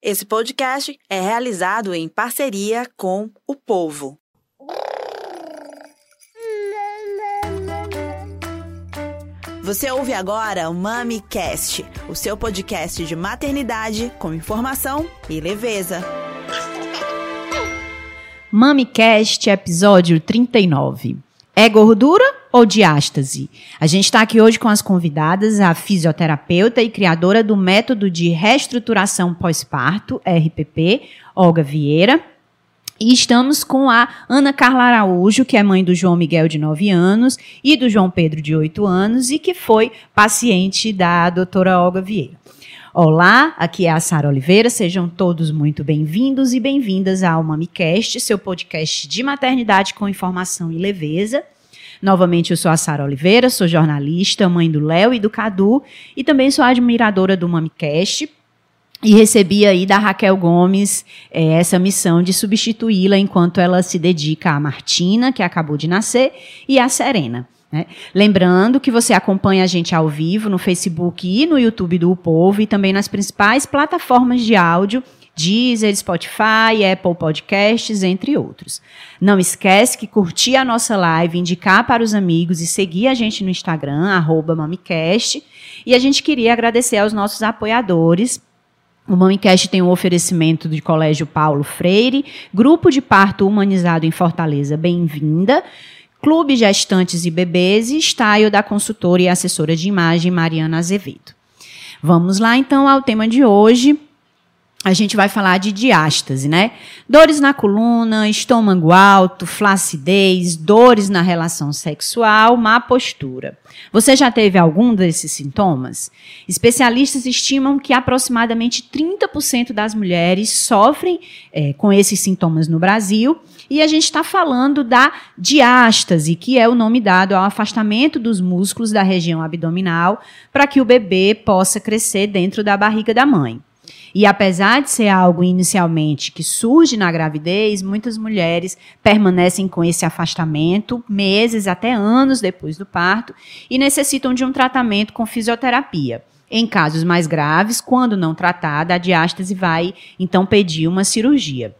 Esse podcast é realizado em parceria com o Povo. Você ouve agora o MamiCast, o seu podcast de maternidade com informação e leveza. MamiCast, episódio 39. É gordura ou diástase? A gente está aqui hoje com as convidadas, a fisioterapeuta e criadora do método de reestruturação pós-parto, RPP, Olga Vieira. E estamos com a Ana Carla Araújo, que é mãe do João Miguel, de 9 anos, e do João Pedro, de 8 anos, e que foi paciente da doutora Olga Vieira. Olá, aqui é a Sara Oliveira, sejam todos muito bem-vindos e bem-vindas ao MamiCast, seu podcast de maternidade com informação e leveza. Novamente, eu sou a Sara Oliveira, sou jornalista, mãe do Léo e do Cadu, e também sou admiradora do MamiCast. E recebi aí da Raquel Gomes é, essa missão de substituí-la enquanto ela se dedica à Martina, que acabou de nascer, e à Serena. Né? Lembrando que você acompanha a gente ao vivo no Facebook e no YouTube do o Povo e também nas principais plataformas de áudio, Deezer, Spotify, Apple Podcasts, entre outros. Não esquece que curtir a nossa live, indicar para os amigos e seguir a gente no Instagram, arroba Mamicast. E a gente queria agradecer aos nossos apoiadores, o Mamicast tem um oferecimento do Colégio Paulo Freire, Grupo de Parto Humanizado em Fortaleza, bem-vinda. Clube Gestantes e Bebês e Style da consultora e assessora de imagem Mariana Azevedo. Vamos lá então ao tema de hoje. A gente vai falar de diástase, né? Dores na coluna, estômago alto, flacidez, dores na relação sexual, má postura. Você já teve algum desses sintomas? Especialistas estimam que aproximadamente 30% das mulheres sofrem é, com esses sintomas no Brasil e a gente está falando da diástase, que é o nome dado ao afastamento dos músculos da região abdominal para que o bebê possa crescer dentro da barriga da mãe. E apesar de ser algo inicialmente que surge na gravidez, muitas mulheres permanecem com esse afastamento meses até anos depois do parto e necessitam de um tratamento com fisioterapia. Em casos mais graves, quando não tratada, a diástase vai então pedir uma cirurgia.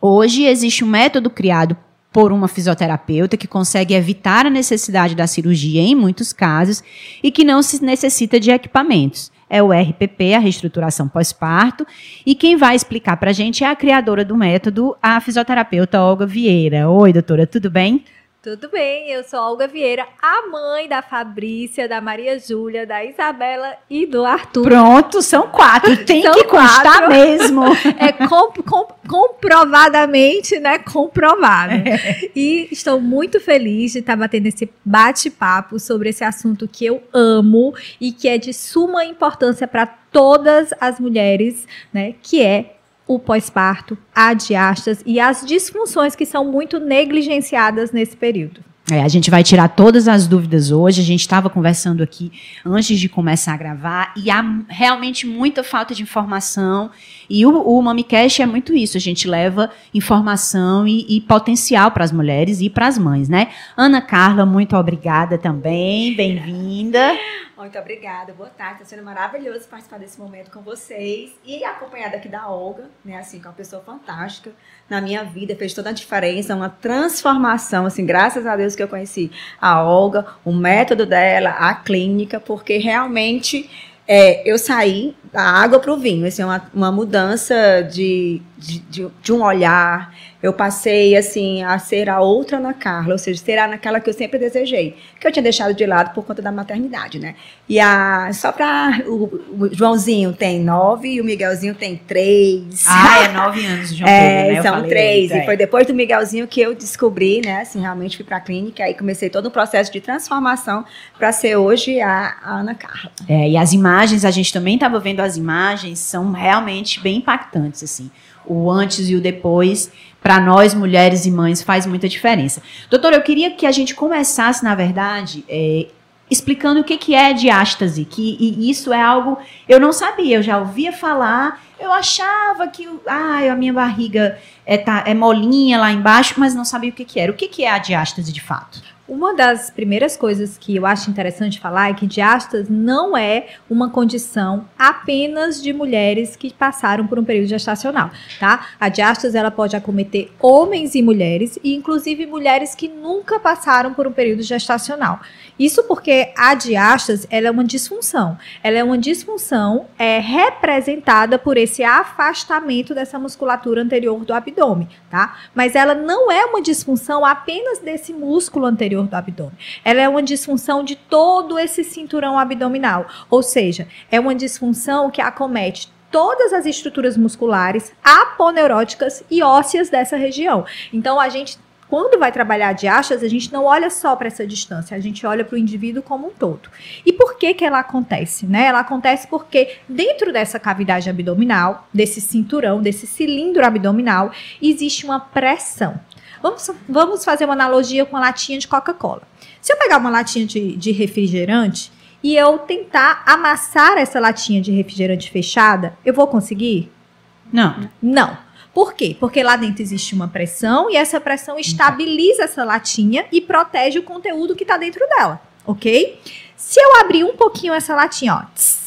Hoje existe um método criado por uma fisioterapeuta que consegue evitar a necessidade da cirurgia em muitos casos e que não se necessita de equipamentos. É o RPP, a reestruturação pós-parto, e quem vai explicar para a gente é a criadora do método, a fisioterapeuta Olga Vieira. Oi, doutora, tudo bem? Tudo bem, eu sou Olga Vieira, a mãe da Fabrícia, da Maria Júlia, da Isabela e do Arthur. Pronto, são quatro, tem são que constar quatro. mesmo. É comp comp comprovadamente, né, comprovado. É. E estou muito feliz de estar batendo esse bate-papo sobre esse assunto que eu amo e que é de suma importância para todas as mulheres, né, que é o pós-parto, a diastas e as disfunções que são muito negligenciadas nesse período. É, a gente vai tirar todas as dúvidas hoje. A gente estava conversando aqui antes de começar a gravar e há realmente muita falta de informação. E o, o MamiCast é muito isso. A gente leva informação e, e potencial para as mulheres e para as mães, né? Ana Carla, muito obrigada também. Bem-vinda. Muito obrigada, boa tarde. Está sendo maravilhoso participar desse momento com vocês e acompanhada aqui da Olga, né? Assim, que é uma pessoa fantástica na minha vida, fez toda a diferença, uma transformação, assim, graças a Deus que eu conheci a Olga, o método dela, a clínica, porque realmente é, eu saí da água para o vinho, assim, uma, uma mudança de, de, de, de um olhar, eu passei assim a ser a outra Ana Carla, ou seja, ser a naquela que eu sempre desejei, que eu tinha deixado de lado por conta da maternidade, né? E a só para o, o, Joãozinho tem nove e o Miguelzinho tem três. Ah, é nove anos, João é, Pedro, né? São falei, três. É. E foi depois do Miguelzinho que eu descobri, né? Assim, realmente fui para a clínica aí comecei todo um processo de transformação para ser hoje a, a, Ana Carla. É, e as imagens a gente também estava vendo as imagens são realmente bem impactantes assim o antes e o depois, para nós, mulheres e mães, faz muita diferença. Doutora, eu queria que a gente começasse, na verdade, é, explicando o que, que é diástase, que e isso é algo eu não sabia, eu já ouvia falar, eu achava que ah, a minha barriga é, tá, é molinha lá embaixo, mas não sabia o que, que era. O que, que é a diástase de fato? Uma das primeiras coisas que eu acho interessante falar é que diástase não é uma condição apenas de mulheres que passaram por um período gestacional, tá? A diástase ela pode acometer homens e mulheres e inclusive mulheres que nunca passaram por um período gestacional. Isso porque a diástase ela é uma disfunção. Ela é uma disfunção é, representada por esse afastamento dessa musculatura anterior do abdômen, tá? Mas ela não é uma disfunção apenas desse músculo anterior do abdômen. Ela é uma disfunção de todo esse cinturão abdominal, ou seja, é uma disfunção que acomete todas as estruturas musculares, aponeuróticas e ósseas dessa região. Então a gente quando vai trabalhar de achas, a gente não olha só para essa distância, a gente olha para o indivíduo como um todo. E por que que ela acontece? Né? Ela acontece porque dentro dessa cavidade abdominal, desse cinturão, desse cilindro abdominal, existe uma pressão. Vamos, vamos fazer uma analogia com a latinha de Coca-Cola. Se eu pegar uma latinha de, de refrigerante e eu tentar amassar essa latinha de refrigerante fechada, eu vou conseguir? Não. Não. Por quê? Porque lá dentro existe uma pressão e essa pressão estabiliza essa latinha e protege o conteúdo que está dentro dela, ok? Se eu abrir um pouquinho essa latinha, ó, tss,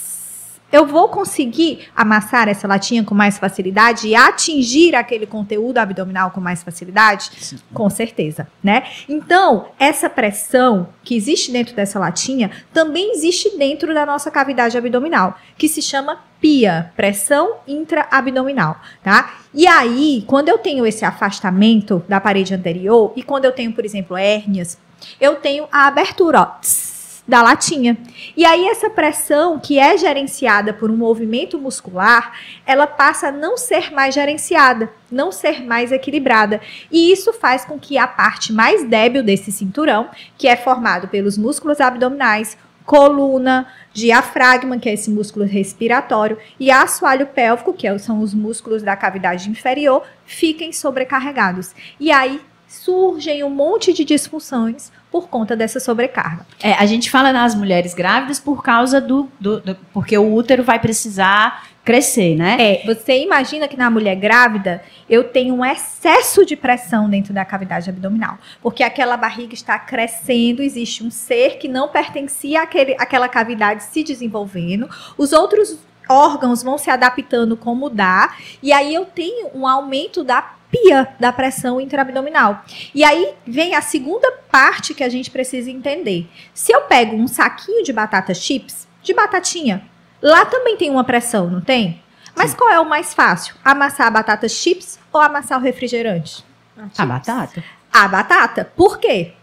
eu vou conseguir amassar essa latinha com mais facilidade e atingir aquele conteúdo abdominal com mais facilidade? Sim. Com certeza, né? Então, essa pressão que existe dentro dessa latinha também existe dentro da nossa cavidade abdominal, que se chama PIA, pressão intraabdominal, tá? E aí, quando eu tenho esse afastamento da parede anterior e quando eu tenho, por exemplo, hérnias, eu tenho a abertura, ó, tss, da latinha. E aí essa pressão que é gerenciada por um movimento muscular, ela passa a não ser mais gerenciada, não ser mais equilibrada. E isso faz com que a parte mais débil desse cinturão, que é formado pelos músculos abdominais, coluna, diafragma, que é esse músculo respiratório, e assoalho pélvico, que são os músculos da cavidade inferior, fiquem sobrecarregados. E aí surgem um monte de disfunções por conta dessa sobrecarga. É, a gente fala nas mulheres grávidas por causa do, do, do, porque o útero vai precisar crescer, né? É, você imagina que na mulher grávida eu tenho um excesso de pressão dentro da cavidade abdominal, porque aquela barriga está crescendo, existe um ser que não pertencia àquele, àquela cavidade se desenvolvendo, os outros órgãos vão se adaptando como dá, e aí eu tenho um aumento da pia da pressão intraabdominal. E aí vem a segunda parte que a gente precisa entender. Se eu pego um saquinho de batata chips, de batatinha, lá também tem uma pressão, não tem? Mas Sim. qual é o mais fácil? Amassar a batata chips ou amassar o refrigerante? A, a batata. A batata. Por quê?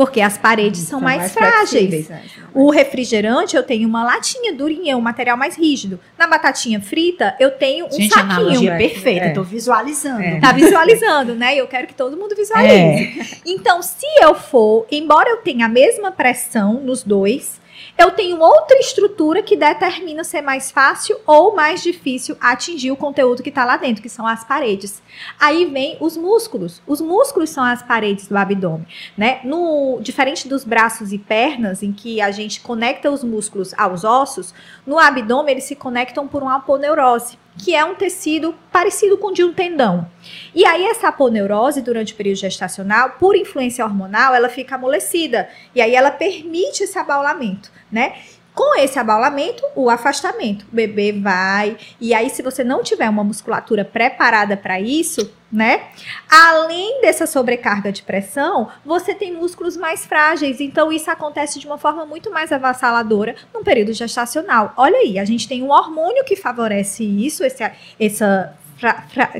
Porque as paredes são, são mais, mais, frágeis. Né? O refrigerante, eu tenho uma latinha durinha, um material mais rígido. Na batatinha frita, eu tenho um Gente, saquinho. Gente, perfeita, é. tô visualizando. É. Tá visualizando, né? Eu quero que todo mundo visualize. É. Então, se eu for, embora eu tenha a mesma pressão nos dois, eu tenho outra estrutura que determina ser mais fácil ou mais difícil atingir o conteúdo que está lá dentro, que são as paredes. Aí vem os músculos. Os músculos são as paredes do abdômen, né? No diferente dos braços e pernas, em que a gente conecta os músculos aos ossos, no abdômen eles se conectam por uma aponeurose que é um tecido parecido com o de um tendão. E aí essa aponeurose durante o período gestacional, por influência hormonal, ela fica amolecida e aí ela permite esse abaulamento, né? Com esse abaulamento, o afastamento. O bebê vai. E aí, se você não tiver uma musculatura preparada para isso, né? Além dessa sobrecarga de pressão, você tem músculos mais frágeis. Então, isso acontece de uma forma muito mais avassaladora no período gestacional. Olha aí, a gente tem um hormônio que favorece isso, esse, essa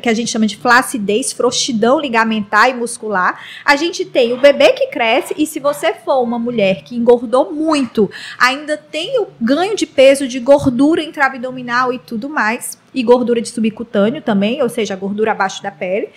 que a gente chama de flacidez, frouxidão ligamentar e muscular. A gente tem o bebê que cresce e se você for uma mulher que engordou muito, ainda tem o ganho de peso de gordura intraabdominal e tudo mais, e gordura de subcutâneo também, ou seja, gordura abaixo da pele.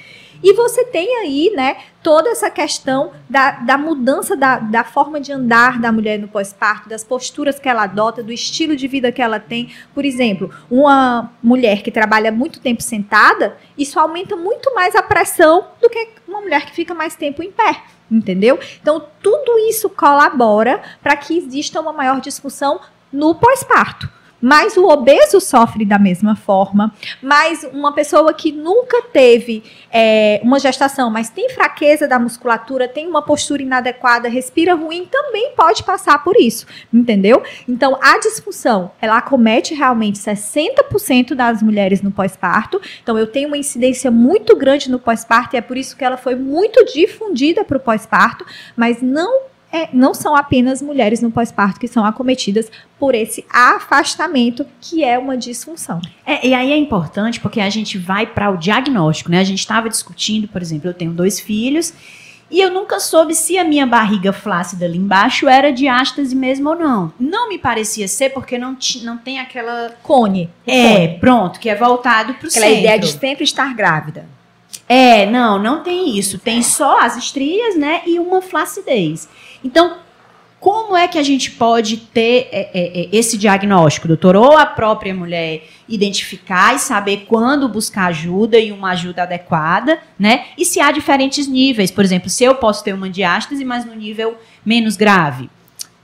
E você tem aí, né, toda essa questão da, da mudança da, da forma de andar da mulher no pós-parto, das posturas que ela adota, do estilo de vida que ela tem. Por exemplo, uma mulher que trabalha muito tempo sentada, isso aumenta muito mais a pressão do que uma mulher que fica mais tempo em pé. Entendeu? Então, tudo isso colabora para que exista uma maior disfunção no pós-parto. Mas o obeso sofre da mesma forma. Mas uma pessoa que nunca teve é, uma gestação, mas tem fraqueza da musculatura, tem uma postura inadequada, respira ruim, também pode passar por isso, entendeu? Então, a disfunção, ela acomete realmente 60% das mulheres no pós-parto. Então, eu tenho uma incidência muito grande no pós-parto e é por isso que ela foi muito difundida para o pós-parto, mas não é, não são apenas mulheres no pós-parto que são acometidas por esse afastamento, que é uma disfunção. É, e aí é importante porque a gente vai para o diagnóstico, né? A gente estava discutindo, por exemplo, eu tenho dois filhos e eu nunca soube se a minha barriga flácida ali embaixo era diástase mesmo ou não. Não me parecia ser porque não, não tem aquela. Cone. É, cone. pronto, que é voltado para o centro. Aquela ideia de sempre estar grávida. É, não, não tem isso. Tem só as estrias, né? E uma flacidez. Então, como é que a gente pode ter é, é, é, esse diagnóstico, doutor? Ou a própria mulher identificar e saber quando buscar ajuda e uma ajuda adequada, né? E se há diferentes níveis. Por exemplo, se eu posso ter uma diástase, mas no nível menos grave.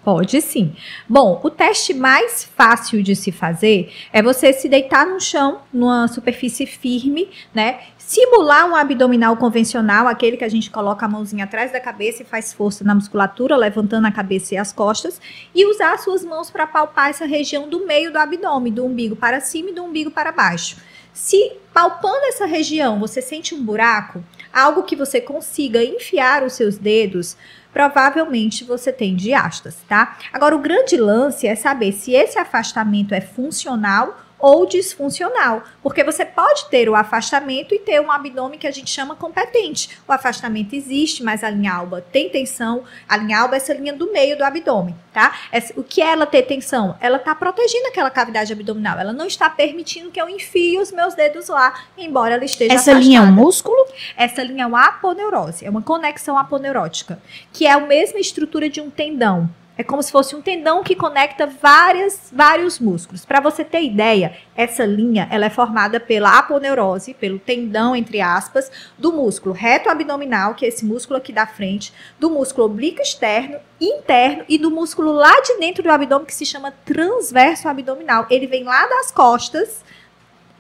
Pode sim. Bom, o teste mais fácil de se fazer é você se deitar no chão, numa superfície firme, né? Simular um abdominal convencional, aquele que a gente coloca a mãozinha atrás da cabeça e faz força na musculatura, levantando a cabeça e as costas, e usar as suas mãos para palpar essa região do meio do abdômen, do umbigo para cima e do umbigo para baixo. Se palpando essa região você sente um buraco, algo que você consiga enfiar os seus dedos, provavelmente você tem diastas, tá? Agora, o grande lance é saber se esse afastamento é funcional ou disfuncional, porque você pode ter o afastamento e ter um abdômen que a gente chama competente. O afastamento existe, mas a linha alba tem tensão. A linha alba é essa linha do meio do abdômen, tá? O que é ela ter tensão? Ela está protegendo aquela cavidade abdominal. Ela não está permitindo que eu enfie os meus dedos lá, embora ela esteja Essa afastada. linha é um músculo? Essa linha é uma aponeurose, é uma conexão aponeurótica, que é a mesma estrutura de um tendão. É como se fosse um tendão que conecta várias, vários músculos. Para você ter ideia, essa linha ela é formada pela aponeurose, pelo tendão, entre aspas, do músculo reto abdominal, que é esse músculo aqui da frente, do músculo oblíquo externo, interno e do músculo lá de dentro do abdômen, que se chama transverso abdominal. Ele vem lá das costas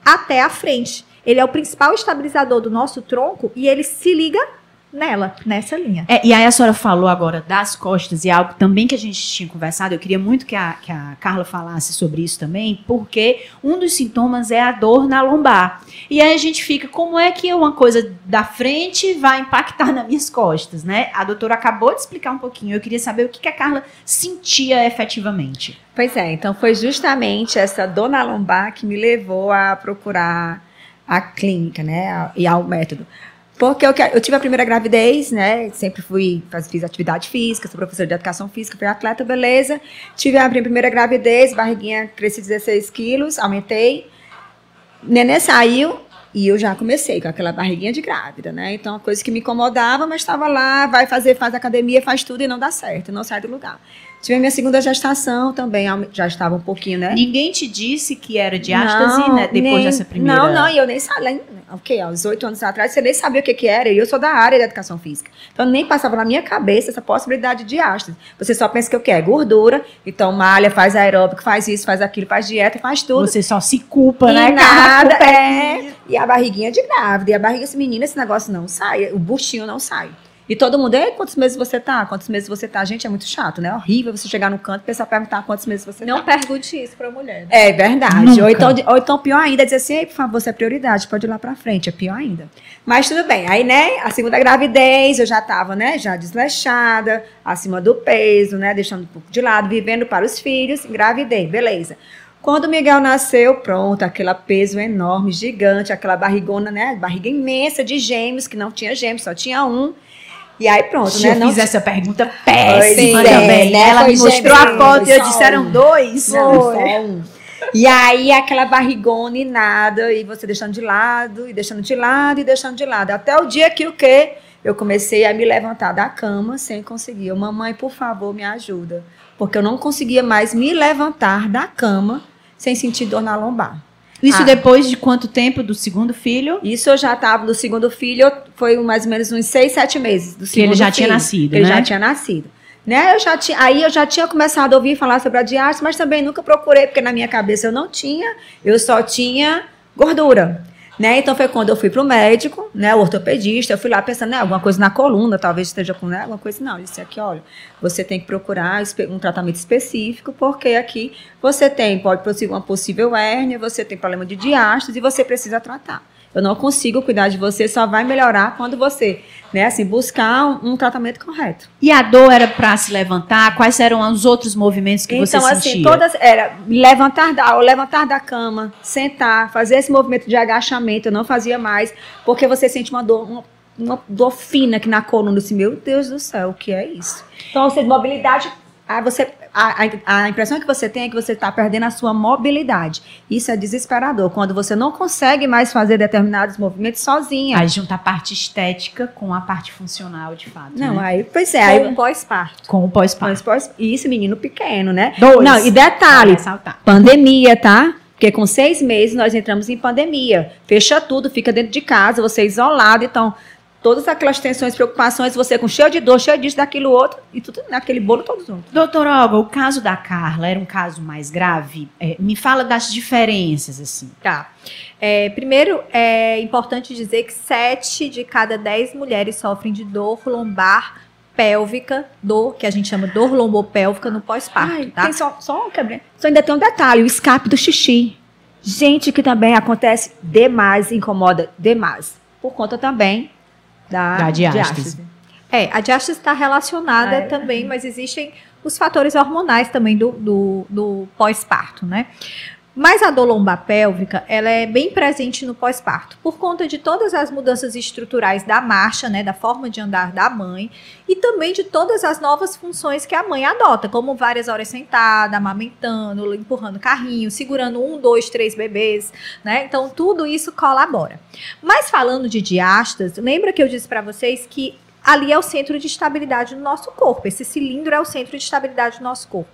até a frente. Ele é o principal estabilizador do nosso tronco e ele se liga nela, nessa linha. É, e aí a senhora falou agora das costas, e algo também que a gente tinha conversado, eu queria muito que a, que a Carla falasse sobre isso também, porque um dos sintomas é a dor na lombar. E aí a gente fica, como é que uma coisa da frente vai impactar nas minhas costas, né? A doutora acabou de explicar um pouquinho, eu queria saber o que, que a Carla sentia efetivamente. Pois é, então foi justamente essa dor na lombar que me levou a procurar a clínica, né, e ao método. Porque eu, eu, tive a primeira gravidez, né? Sempre fui, fiz atividade física, sou professora de educação física, fui atleta, beleza. Tive a primeira gravidez, barriguinha cresci 16 quilos, aumentei. Nenê saiu e eu já comecei com aquela barriguinha de grávida, né? Então, uma coisa que me incomodava, mas estava lá, vai fazer, faz academia, faz tudo e não dá certo, não sai do lugar. Tive a minha segunda gestação também, já estava um pouquinho, né? Ninguém te disse que era diástase, né? Depois nem, dessa primeira. Não, não, e eu nem sabia. Ok, aos oito anos atrás, você nem sabia o que, que era. E eu sou da área da educação física. Então nem passava na minha cabeça essa possibilidade de diástase. Você só pensa que o que é gordura, então malha, faz aeróbico, faz isso, faz aquilo, faz dieta, faz tudo. Você só se culpa, e né? Nada, é. E a barriguinha de grávida. E a barriga, esse menino, esse negócio não sai. O buchinho não sai. E todo mundo, é quantos meses você tá? Quantos meses você tá? Gente, é muito chato, né? É horrível você chegar no canto e pensar perguntar quantos meses você Não tá. pergunte isso pra mulher. É verdade. Ou então, ou então, pior ainda, dizer assim, por favor, você é prioridade, pode ir lá pra frente. É pior ainda. Mas tudo bem. Aí, né, a segunda gravidez, eu já tava, né, já desleixada, acima do peso, né, deixando um pouco de lado, vivendo para os filhos, engravidei, beleza. Quando o Miguel nasceu, pronto, aquele peso enorme, gigante, aquela barrigona, né, barriga imensa de gêmeos, que não tinha gêmeos, só tinha um. E aí pronto, eu né? fiz não... essa pergunta péssima Pois é, também. né? Ela Foi me mostrou a foto e foi eu disseram um. dois. Não, só um. E aí aquela barrigona e nada, e você deixando de lado, e deixando de lado, e deixando de lado. Até o dia que o quê? Eu comecei a me levantar da cama sem conseguir. Eu, mamãe, por favor, me ajuda. Porque eu não conseguia mais me levantar da cama sem sentir dor na lombar. Isso Ah. depois de quanto tempo do segundo filho? Isso eu já estava no segundo filho, foi mais ou menos uns seis, sete meses do Que segundo ele já tinha filho, nascido, que Ele né? já tinha nascido. Né? Eu já tinha, aí eu já tinha começado a ouvir falar sobre a diástase, mas também nunca procurei, porque na minha cabeça eu não tinha, eu só tinha gordura. Né? Então foi quando eu fui para o médico, né, o ortopedista, eu fui lá pensando, né, alguma coisa na coluna, talvez esteja com né, alguma coisa. Não, ele disse aqui, olha, você tem que procurar um tratamento específico, porque aqui você tem, pode uma possível hérnia, você tem problema de diástase e você precisa tratar. Eu não consigo cuidar de você, só vai melhorar quando você, né, assim, buscar um, um tratamento correto. E a dor era para se levantar? Quais eram os outros movimentos que então, você sentia? Então, assim, todas era levantar da, levantar da cama, sentar, fazer esse movimento de agachamento, eu não fazia mais, porque você sente uma dor, uma, uma dor fina aqui na coluna, assim, meu Deus do céu, o que é isso? Então, você mobilidade Aí você, a, a, a, impressão que você tem é que você está perdendo a sua mobilidade. Isso é desesperador, quando você não consegue mais fazer determinados movimentos sozinha. Aí junta a parte estética com a parte funcional, de fato. Não, né? aí, pois é. Com aí, o pós-parto. Com o pós-parto. Pós, isso, menino pequeno, né? Dois. Não, e detalhe, Ressaltar. pandemia, tá? Porque com seis meses nós entramos em pandemia. Fecha tudo, fica dentro de casa, você é isolado, então todas aquelas tensões, preocupações, você com cheio de dor, cheio disso, daquilo outro, e tudo naquele bolo todo junto. Doutor Olga, o caso da Carla era um caso mais grave? É, me fala das diferenças, assim. Tá. É, primeiro, é importante dizer que 7 de cada 10 mulheres sofrem de dor lombar pélvica, dor, que a gente chama dor lombopélvica no pós-parto, tá? Tem só, só um quebra. Só ainda tem um detalhe, o escape do xixi. Gente, que também acontece demais, incomoda demais. Por conta também da, Da diástase. diástase. É, a diástase está relacionada Ah, é? também, mas existem os fatores hormonais também do, do, do pós-parto, né? Mas a dor lombar pélvica, ela é bem presente no pós-parto, por conta de todas as mudanças estruturais da marcha, né, da forma de andar da mãe, e também de todas as novas funções que a mãe adota, como várias horas sentada, amamentando, empurrando carrinho, segurando um, dois, três bebês, né? Então tudo isso colabora. Mas falando de diástase, lembra que eu disse para vocês que ali é o centro de estabilidade do nosso corpo. Esse cilindro é o centro de estabilidade do nosso corpo.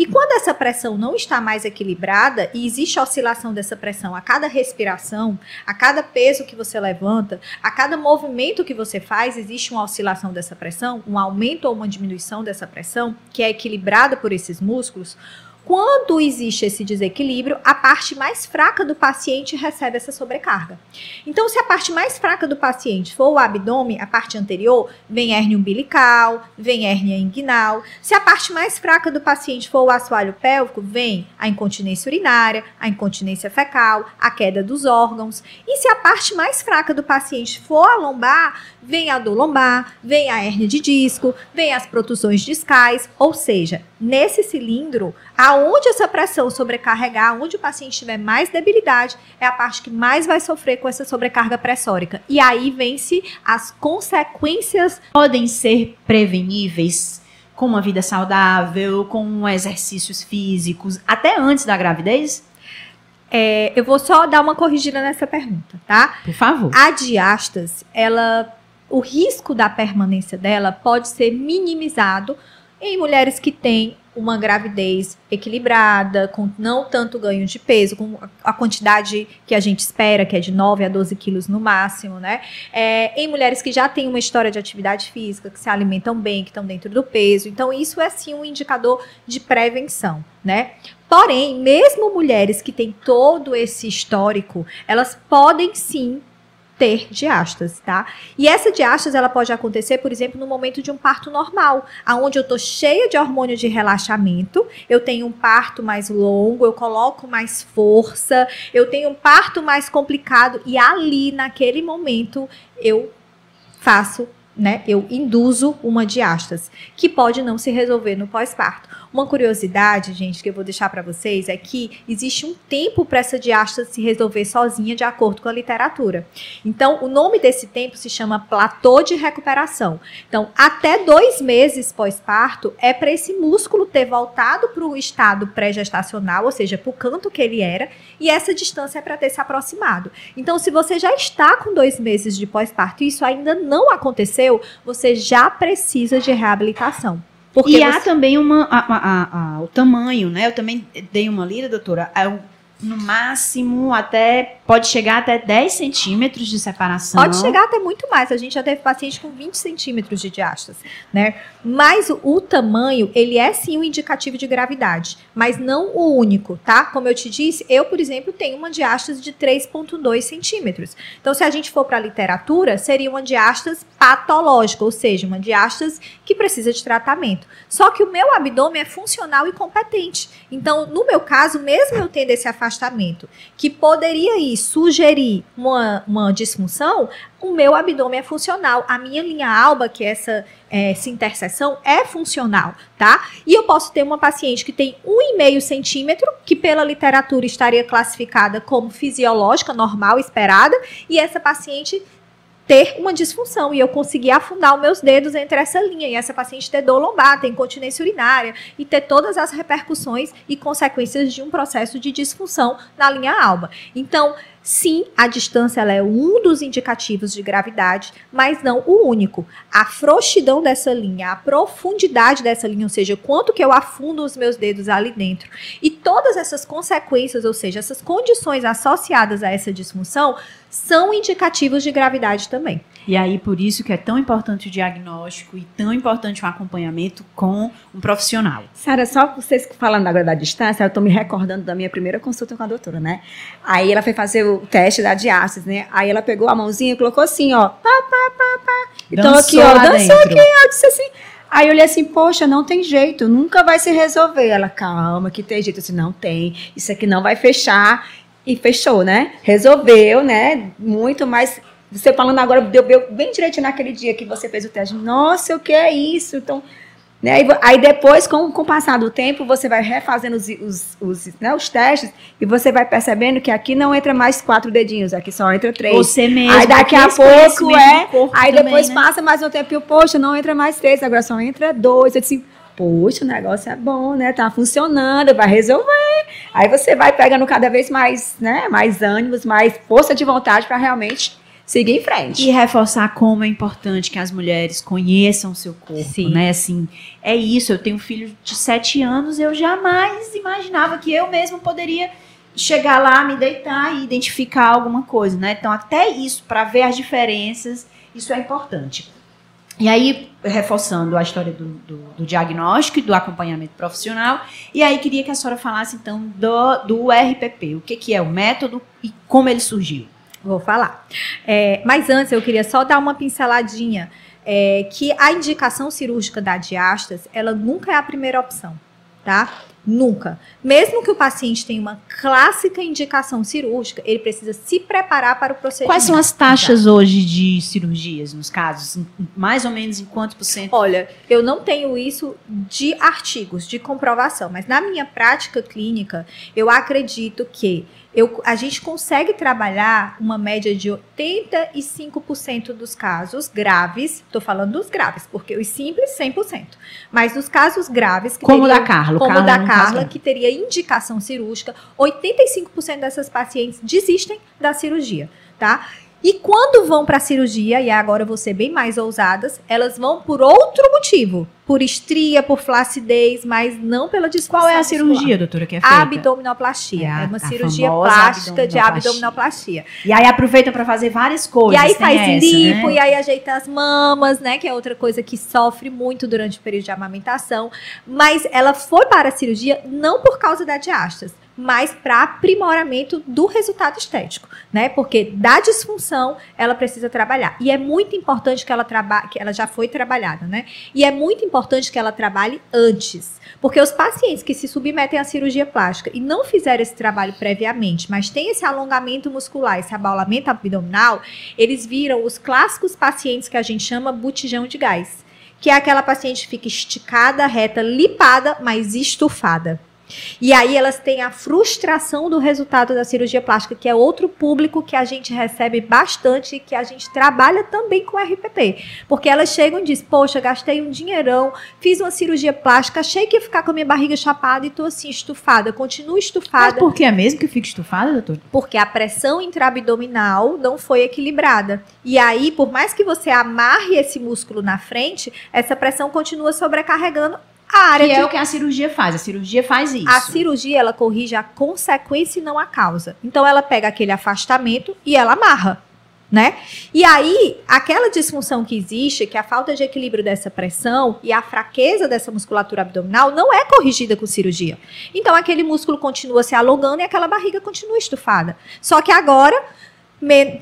E quando essa pressão não está mais equilibrada e existe a oscilação dessa pressão a cada respiração, a cada peso que você levanta, a cada movimento que você faz, existe uma oscilação dessa pressão, um aumento ou uma diminuição dessa pressão, que é equilibrada por esses músculos. Quando existe esse desequilíbrio, a parte mais fraca do paciente recebe essa sobrecarga. Então, se a parte mais fraca do paciente for o abdômen, a parte anterior, vem hérnia umbilical, vem hérnia inguinal. Se a parte mais fraca do paciente for o assoalho pélvico, vem a incontinência urinária, a incontinência fecal, a queda dos órgãos. E se a parte mais fraca do paciente for a lombar, vem a dor lombar, vem a hérnia de disco, vem as protusões discais, ou seja, nesse cilindro, aonde essa pressão sobrecarregar, onde o paciente tiver mais debilidade, é a parte que mais vai sofrer com essa sobrecarga pressórica. E aí vence as consequências Podem ser preveníveis com uma vida saudável, com exercícios físicos, até antes da gravidez? É, eu vou só dar uma corrigida nessa pergunta, tá? Por favor. A diástase, ela, o risco da permanência dela pode ser minimizado em mulheres que têm uma gravidez equilibrada, com não tanto ganho de peso, com a quantidade que a gente espera, que é de 9 a 12 quilos no máximo, né? É, em mulheres que já têm uma história de atividade física, que se alimentam bem, que estão dentro do peso. Então, isso é sim um indicador de prevenção, né? Porém, mesmo mulheres que têm todo esse histórico, elas podem sim ter diástase, tá? E essa diástase ela pode acontecer, por exemplo, no momento de um parto normal, aonde eu tô cheia de hormônio de relaxamento, eu tenho um parto mais longo, eu coloco mais força, eu tenho um parto mais complicado e ali naquele momento eu faço né, eu induzo uma diástase, que pode não se resolver no pós-parto. Uma curiosidade, gente, que eu vou deixar para vocês é que existe um tempo para essa diástase se resolver sozinha, de acordo com a literatura. Então, o nome desse tempo se chama platô de recuperação. Então, até dois meses pós-parto é para esse músculo ter voltado para o estado pré-gestacional, ou seja, para o canto que ele era, e essa distância é para ter se aproximado. Então, se você já está com dois meses de pós-parto e isso ainda não aconteceu, você já precisa de reabilitação. Porque e há você- também uma, a- a- a- o tamanho, né? Eu também dei uma lida, doutora. É o no máximo até pode chegar até 10 centímetros de separação. Pode chegar até muito mais. A gente já teve paciente com 20 centímetros de diástase, né? Mas o, tamanho, ele é sim um indicativo de gravidade, mas não o único, tá? Como eu te disse, eu, por exemplo, tenho uma diástase de 3,2 centímetros. Então, se a gente for para a literatura, seria uma diástase patológica, ou seja, uma diástase que precisa de tratamento. Só que o meu abdômen é funcional e competente. Então, no meu caso, mesmo eu tendo esse afastamento, que poderia ir sugerir uma, uma disfunção, o meu abdômen é funcional. A minha linha alba, que é essa, é, essa interseção, é funcional, tá? E eu posso ter uma paciente que tem 1,5 centímetro, que pela literatura estaria classificada como fisiológica, normal, esperada, e essa paciente ter uma disfunção e eu conseguir afundar os meus dedos entre essa linha e essa paciente ter dor lombar, ter incontinência urinária e ter todas as repercussões e consequências de um processo de disfunção na linha alba. Então, Sim, a distância é um dos indicativos de gravidade, mas não o único. A frouxidão dessa linha, a profundidade dessa linha, ou seja, quanto que eu afundo os meus dedos ali dentro, e todas essas consequências, ou seja, essas condições associadas a essa disfunção, são indicativos de gravidade também. E aí, por isso que é tão importante o diagnóstico e tão importante o acompanhamento com um profissional. Sara, só vocês falando agora da distância, eu estou me recordando da minha primeira consulta com a doutora, né? Aí ela foi fazer o teste da diástase, né? Aí ela pegou a mãozinha e colocou assim, ó. Pá, pá, pá, pá. Então aqui, ó, dançou aqui, eu disse assim. Aí eu olhei assim, poxa, não tem jeito, nunca vai se resolver. Ela, calma, que tem jeito. Eu disse, não tem, isso aqui não vai fechar. E fechou, né? Resolveu, né? Muito, mas você falando agora, deu bem direitinho naquele dia que você fez o teste. Nossa, o que é isso? Então, né? Aí depois, com, com o passar do tempo, você vai refazendo os, os, os, né, os testes e você vai percebendo que aqui não entra mais quatro dedinhos, aqui só entra três. Você mesmo. Aí daqui a pouco é. Aí também, depois né? passa mais um tempo e, poxa, não entra mais três, agora só entra dois. Eu disse, poxa, o negócio é bom, né? Tá funcionando, vai resolver. Aí você vai pegando cada vez mais, né? Mais ânimos, mais força de vontade para realmente seguir em frente. E reforçar como é importante que as mulheres conheçam o seu corpo, Sim. né? Assim, é isso. Eu tenho um filho de sete anos, eu jamais imaginava que eu mesmo poderia chegar lá, me deitar e identificar alguma coisa, né? Então, até isso, para ver as diferenças, isso é importante. E aí, reforçando a história do, do, do, diagnóstico e do acompanhamento profissional, e aí queria que a senhora falasse, então, do, do RPP. O que, que é o método e como ele surgiu? Vou falar. É, mas antes eu queria só dar uma pinceladinha. É, que a indicação cirúrgica da diástase, ela nunca é a primeira opção, tá? Nunca. Mesmo que o paciente tenha uma clássica indicação cirúrgica, ele precisa se preparar para o procedimento. Quais são as taxas hoje de cirurgias nos casos? Mais ou menos em quantos por cento? Olha, eu não tenho isso de artigos, de comprovação, mas na minha prática clínica, eu acredito que eu, a gente consegue trabalhar uma média de 85% dos casos graves, estou falando dos graves, porque os simples, 100%. Mas dos casos graves... como teria, da Carla. Como Carla da Carla, que teria indicação cirúrgica, 85% dessas pacientes desistem da cirurgia, tá? E quando vão para a cirurgia, e agora eu vou ser bem mais ousadas, elas vão por outro motivo. Por estria, por flacidez, mas não pela disfunção Qual é a cirurgia, doutora, que é feita? Abdominoplastia. É, é uma cirurgia plástica de abdominoplastia. E aí aproveita para fazer várias coisas. E aí faz essa, lipo, né? e aí ajeita as mamas, né? Que é outra coisa que sofre muito durante o período de amamentação. Mas ela foi para a cirurgia não por causa da diástase mas para aprimoramento do resultado estético, né? Porque da disfunção ela precisa trabalhar. E é muito importante que ela trabalhe, que ela já foi trabalhada, né? E é muito importante que ela trabalhe antes. Porque os pacientes que se submetem à cirurgia plástica e não fizeram esse trabalho previamente, mas tem esse alongamento muscular, esse abaulamento abdominal, eles viram os clássicos pacientes que a gente chama botijão de gás. Que é aquela paciente que fica esticada, reta, lipada, mas estufada. E aí elas têm a frustração do resultado da cirurgia plástica, que é outro público que a gente recebe bastante e que a gente trabalha também com RPP. Porque elas chegam e dizem, poxa, gastei um dinheirão, fiz uma cirurgia plástica, achei que ia ficar com a minha barriga chapada e tô assim, estufada, continuo estufada. Mas por que é mesmo que fica estufada, doutor? Porque a pressão intraabdominal não foi equilibrada. E aí, por mais que você amarre esse músculo na frente, essa pressão continua sobrecarregando A área Que de é o que a cirurgia faz. A cirurgia faz isso. A cirurgia, ela corrige a consequência e não a causa. Então, ela pega aquele afastamento e ela amarra, né? E aí, aquela disfunção que existe, que é a falta de equilíbrio dessa pressão e a fraqueza dessa musculatura abdominal, não é corrigida com cirurgia. Então, aquele músculo continua se alongando e aquela barriga continua estufada. Só que agora,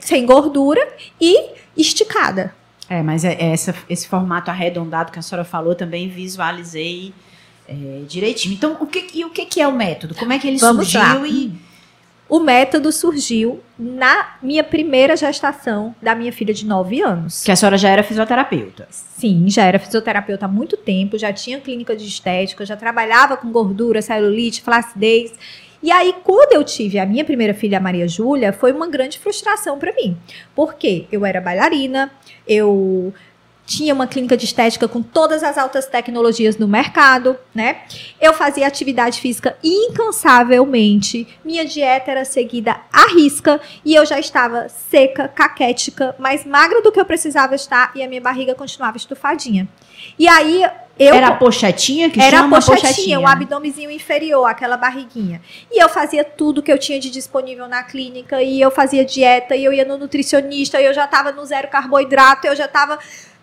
sem gordura e esticada. É, mas é- é essa- esse formato arredondado que a senhora falou também visualizei é, direitinho. Então, o que, e o que, que é o método? Como é que ele Vamos surgiu e O método surgiu na minha primeira gestação da minha filha de 9 anos. que a senhora já era fisioterapeuta? Sim, já era fisioterapeuta há muito tempo, já tinha clínica de estética, já trabalhava com gordura, celulite, flacidez. E aí, quando eu tive a minha primeira filha, a Maria Júlia, foi uma grande frustração para mim. Porque eu era bailarina, eu tinha uma clínica de estética com todas as altas tecnologias no mercado, né? Eu fazia atividade física incansavelmente, minha dieta era seguida à risca e eu já estava seca, caquética, mais magra do que eu precisava estar e a minha barriga continuava estufadinha. E aí eu era a pochetinha que era a chama pochetinha, o abdômenzinho inferior, aquela barriguinha. E eu fazia tudo que eu tinha de disponível na clínica, e eu fazia dieta, e eu ia no nutricionista, e eu já tava no zero carboidrato, eu já tava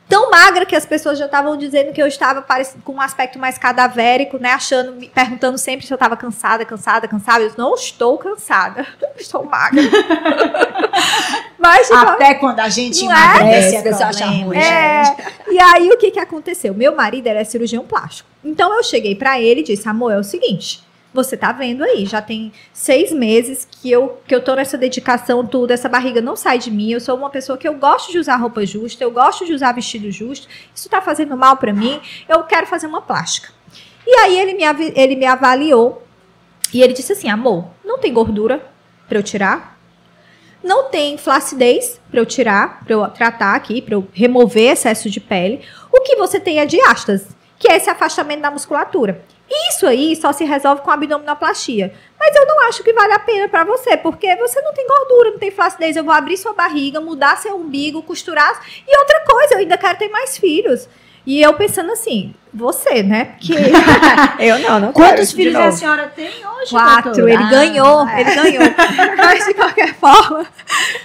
tão magra que as pessoas já estavam dizendo que eu estava com um aspecto mais cadavérico, né? Achando, me perguntando sempre se eu estava cansada, cansada, cansada. Eu não estou cansada, estou magra. Mas, qual- Até quando a gente emagrece É, se você achar problema, ruim, É, gente. e aí o que que aconteceu? Meu marido era cirurgião plástico. Então eu cheguei pra ele e disse: amor, é o seguinte. Você tá vendo aí, já tem seis meses que eu, que eu tô nessa dedicação, tudo, essa barriga não sai de mim. Eu sou uma pessoa que eu gosto de usar roupa justa, eu gosto de usar vestido justo. Isso tá fazendo mal pra mim. Eu quero fazer uma plástica. E aí ele me, ele me avaliou e ele disse assim: amor, não tem gordura pra eu tirar? Não tem flacidez pra eu tirar, pra eu tratar aqui, pra eu remover excesso de pele. O que você tem é diástase, que é esse afastamento da musculatura. Isso aí só se resolve com abdominoplastia. Mas eu não acho que vale a pena pra você, porque você não tem gordura, não tem flacidez. Eu vou abrir sua barriga, mudar seu umbigo, costurar. E outra coisa, eu ainda quero ter mais filhos. E eu pensando assim, você, né? Porque Eu não, não Quantos filhos a senhora tem hoje, Quatro, doutora? ele Ah, ganhou, ele ganhou. Mas de qualquer forma,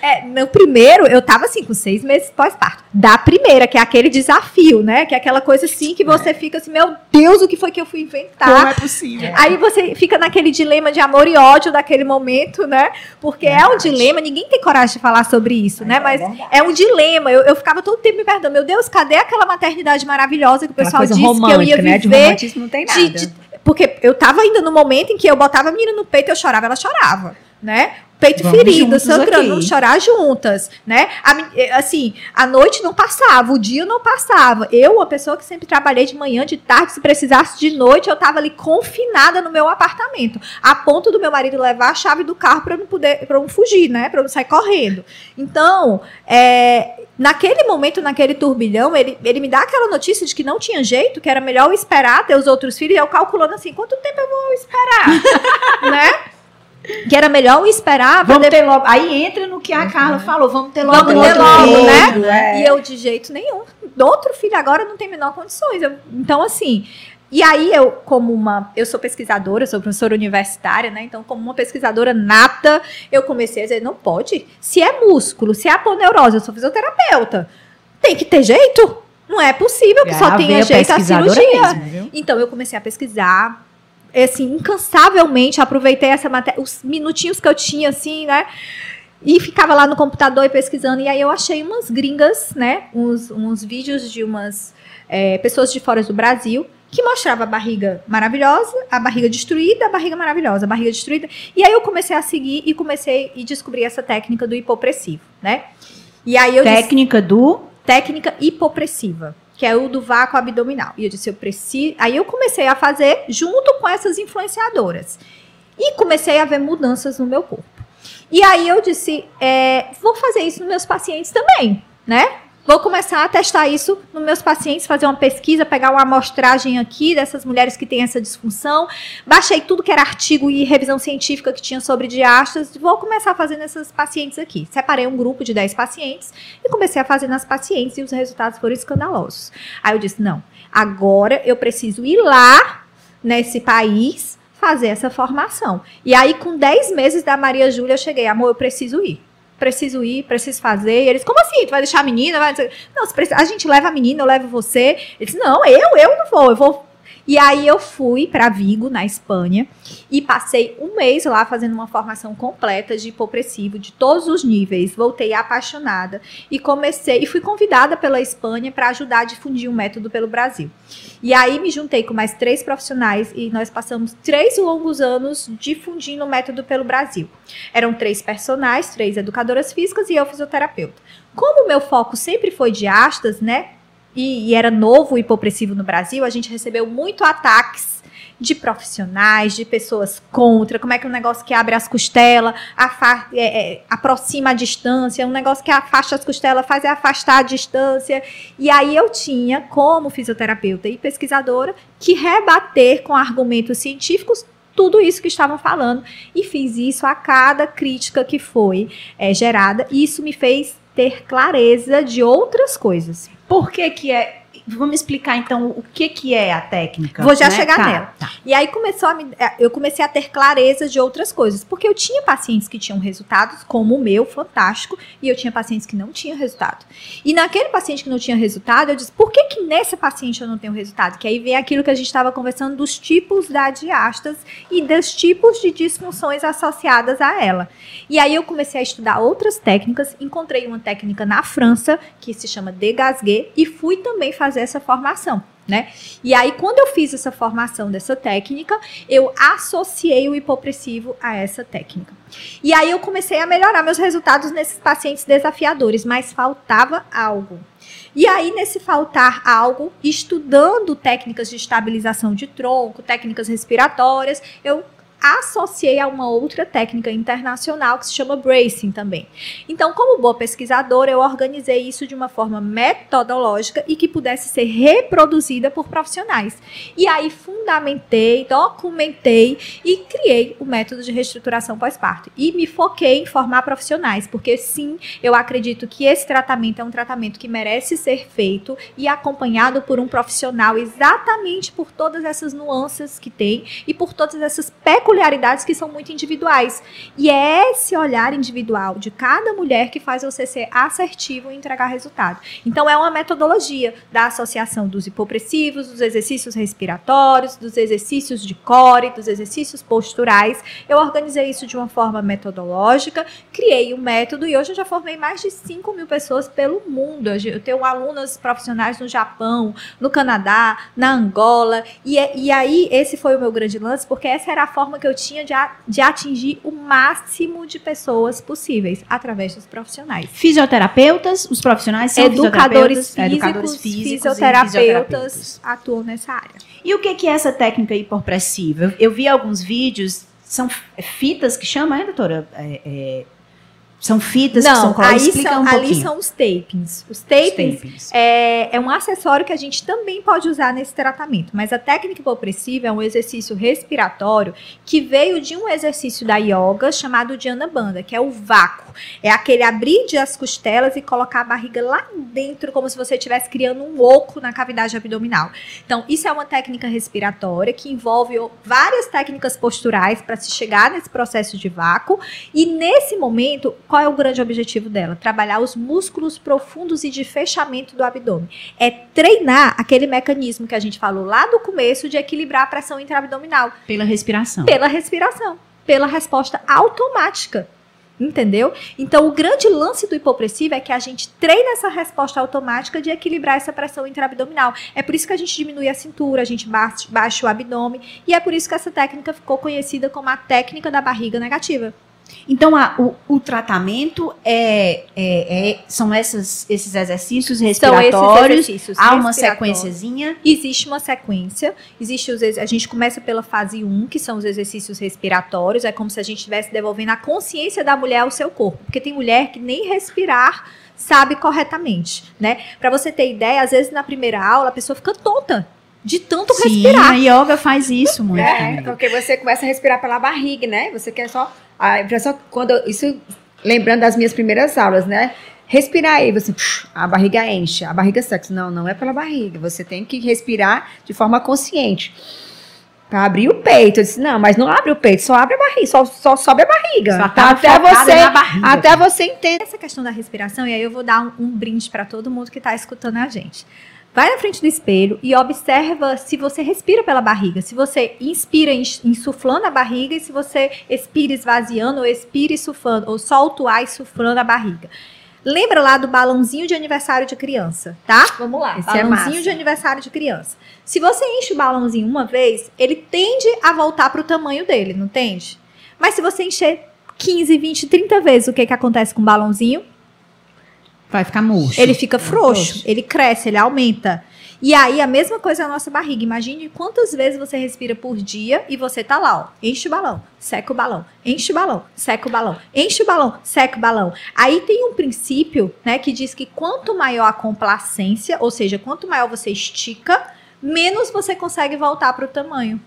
é, no primeiro, eu tava assim, com seis meses pós-parto. Da primeira, que é aquele desafio, né? Que é aquela coisa assim que você fica assim, meu Deus, o que foi que eu fui inventar? Como é possível? Aí você fica naquele dilema de amor e ódio daquele momento, né? Porque é um dilema, ninguém tem coragem de falar sobre isso, né? Mas é um dilema. Eu, eu ficava todo tempo me perguntando, meu Deus, cadê aquela maternidade maravilhosa que o pessoal disse que eu ia romântica, né? De viver? romantismo não tem nada. de- de- porque eu tava ainda no momento em que eu botava a menina no peito, eu chorava, ela chorava, né? Peito Vamos ferido, sangrando, vamos chorar juntas, né? A eh, assim, a noite não passava, o dia não passava. Eu, uma pessoa que sempre trabalhei de manhã, de tarde, se precisasse de noite, eu tava ali confinada no meu apartamento, a ponto do meu marido levar a chave do carro para eu não poder, para não fugir, né? Para eu não sair correndo. Então, é, naquele momento, naquele turbilhão, ele, ele me dá aquela notícia de que não tinha jeito, que era melhor eu esperar ter os outros filhos, e eu calculando assim, quanto tempo eu vou esperar, né? Que era melhor eu esperar Vamos ter logo. Aí entra no que a Carla falou, vamos ter logo Vamos ter logo, filho. né? É. E eu, de jeito nenhum. Do outro filho agora não tem menor condições. Eu- então, assim. E aí, eu, como uma. Eu sou pesquisadora, sou professora universitária, né? Então, como uma pesquisadora nata, eu comecei a dizer: não pode. Se é músculo, se é aponeurose, eu sou fisioterapeuta. Tem que ter jeito. Não é possível que É, só tenha jeito a cirurgia. mesmo? Então eu comecei a pesquisar, assim, incansavelmente, aproveitei essa matéria, os minutinhos que eu tinha, assim, né? E ficava lá no computador e pesquisando. E aí eu achei umas gringas, né? Uns, uns vídeos de umas é, pessoas de fora do Brasil que mostrava a barriga maravilhosa, a barriga destruída, a barriga maravilhosa, a barriga destruída. E aí eu comecei a seguir e comecei e descobri essa técnica do hipopressivo, né? E aí eu disse, Técnica do. técnica hipopressiva, que é o do vácuo abdominal. E eu disse, eu preciso. Aí eu comecei a fazer junto com essas influenciadoras. E comecei a ver mudanças no meu corpo. E aí eu disse, é, vou fazer isso nos meus pacientes também, né? Vou começar a testar isso nos meus pacientes, fazer uma pesquisa, pegar uma amostragem aqui dessas mulheres que têm essa disfunção. Baixei tudo que era artigo e revisão científica que tinha sobre diastas. Vou começar a fazer nessas pacientes aqui. Separei um grupo de 10 pacientes e comecei a fazer nas pacientes e os resultados foram escandalosos. Aí eu disse: não, agora eu preciso ir lá nesse país fazer essa formação. E aí, com 10 meses da Maria Júlia, eu cheguei, amor, eu preciso ir preciso ir, preciso fazer. E eles, como assim? Tu vai deixar a menina? Vai... Não, a gente leva a menina, eu levo você. Eles, não, eu, eu não vou, eu vou e aí eu fui para Vigo, na Espanha, e passei um mês lá fazendo uma formação completa de hipopressivo de todos os níveis. Voltei apaixonada e comecei e fui convidada pela Espanha para ajudar a difundir o método pelo Brasil. E aí me juntei com mais três profissionais e nós passamos três longos anos difundindo o método pelo Brasil. Eram três personagens, três educadoras físicas e eu fisioterapeuta. Como o meu foco sempre foi de astas, né? E, e era novo o hipopressivo no Brasil, a gente recebeu muito ataques de profissionais, de pessoas contra, como é que é um negócio que abre as costelas, é, é, aproxima a distância, um negócio que afasta as costelas, faz é afastar a distância. E aí eu tinha, como fisioterapeuta e pesquisadora, que rebater com argumentos científicos tudo isso que estavam falando. E fiz isso a cada crítica que foi é, gerada. E isso me fez ter clareza de outras coisas. Por que que é Vamos explicar então o que, que é a técnica. Vou já né? chegar tá, nela. Tá. E aí começou a me, é, eu comecei a ter clareza de outras coisas, porque eu tinha pacientes que tinham resultados, como o meu, fantástico, e eu tinha pacientes que não tinham resultado. E naquele paciente que não tinha resultado, eu disse, por que que nesse paciente eu não tenho resultado? Que aí vem aquilo que a gente estava conversando dos tipos da diastas e dos tipos de disfunções associadas a ela. E aí eu comecei a estudar outras técnicas, encontrei uma técnica na França que se chama Degasguet e fui também fazer fazer essa formação. Né? E aí, quando eu fiz essa formação dessa técnica, eu associei o hipopressivo a essa técnica. E aí eu comecei a melhorar meus resultados nesses pacientes desafiadores, mas faltava algo. E aí, nesse faltar algo, estudando técnicas de estabilização de tronco, técnicas respiratórias, eu associei a uma outra técnica internacional que se chama bracing também. Então, como boa pesquisadora, eu organizei isso de uma forma metodológica e que pudesse ser reproduzida por profissionais. E aí fundamentei, documentei e criei o método de reestruturação pós-parto. E me foquei em formar profissionais, porque sim, eu acredito que esse tratamento é um tratamento que merece ser feito e acompanhado por um profissional exatamente por todas essas nuances que tem e por todas essas peculiaridades peculiaridades que são muito individuais. E é esse olhar individual de cada mulher que faz você ser assertivo e entregar resultado. Então, é uma metodologia da associação dos hipopressivos, dos exercícios respiratórios, dos exercícios de core, dos exercícios posturais. Eu organizei isso de uma forma metodológica, criei um método e hoje eu já formei mais de 5 mil pessoas pelo mundo. Eu tenho alunas profissionais no Japão, no Canadá, na Angola. E, é, e aí, esse foi o meu grande lance, porque essa era a forma que eu tinha de, a, de atingir o máximo de pessoas possíveis através dos profissionais. Fisioterapeutas, os profissionais são educadores físicos, educadores físicos fisioterapeutas, fisioterapeutas, atuam nessa área. E o que é essa técnica hipopressiva? Eu, eu vi alguns vídeos, são fitas que chama, hein, doutora? É, é são fitas Não, que são coladas? Aí são, um ali são os tapings. Os tapings, os tapings. É, é, um acessório que a gente também pode usar nesse tratamento. Mas a técnica hipopressiva é um exercício respiratório que veio de um exercício da yoga chamado Dhyana Bandha, que é o vácuo. É aquele abrir as costelas e colocar a barriga lá dentro, como se você estivesse criando um oco na cavidade abdominal. Então, isso é uma técnica respiratória que envolve várias técnicas posturais para se chegar nesse processo de vácuo. E nesse momento, qual é o grande objetivo dela? Trabalhar os músculos profundos e de fechamento do abdômen. É treinar aquele mecanismo que a gente falou lá do começo de equilibrar a pressão intraabdominal. Pela respiração. Pela respiração. Pela resposta automática. Entendeu? Então, o grande lance do hipopressivo é que a gente treina essa resposta automática de equilibrar essa pressão intraabdominal. É por isso que a gente diminui a cintura, a gente baixa, baixa o abdômen, e é por isso que essa técnica ficou conhecida como a técnica da barriga negativa Então, a- o, o tratamento é, é- é- são essas- esses exercícios São esses respiratórios. exercícios Há uma respiratórios. sequenciazinha. Existe uma sequência, existe os, a gente começa pela fase 1, que são os exercícios respiratórios, é como se a gente estivesse devolvendo a consciência da mulher ao seu corpo, porque tem mulher que nem respirar sabe corretamente, né? Pra você ter ideia, às vezes na primeira aula a pessoa fica tonta de tanto Sim, respirar. a yoga faz isso muito. É, também. porque você começa a respirar pela barriga, né? Você quer só. A impressão quando eu- isso lembrando das minhas primeiras aulas, né? Respirar aí, você a barriga enche, a barriga seca. Não, não é pela barriga. Você tem que respirar de forma consciente. Pra abrir o peito. Eu disse, não, mas não abre o peito, só abre a barriga, só, só sobe a barriga. Só Tá tá até você, até você entender. Essa questão da respiração, e aí eu vou dar um, um brinde pra todo mundo que está escutando a gente. Vai na frente do espelho e observa se você respira pela barriga. Se você inspira ins- insuflando a barriga e se você expira esvaziando ou expira insuflando, ou solta o ar insuflando a barriga. Lembra lá do balãozinho de aniversário de criança, tá? Vamos lá. Esse é balãozinho massa. de aniversário de criança. Se você enche o balãozinho uma vez, ele tende a voltar pro tamanho dele, não tende? Mas se você encher 15, 20, 30 vezes, o que que acontece com o balãozinho? Vai ficar murcho. Ele fica frouxo, frouxo. ele cresce, ele aumenta. E aí, a mesma coisa na nossa barriga. Imagine quantas vezes você respira por dia e você tá lá, ó. Enche o balão, seca o balão, enche o balão, seca o balão, enche o balão, seca o balão. Aí tem um princípio, né, que diz que quanto maior a complacência, ou seja, quanto maior você estica, menos você consegue voltar para o tamanho.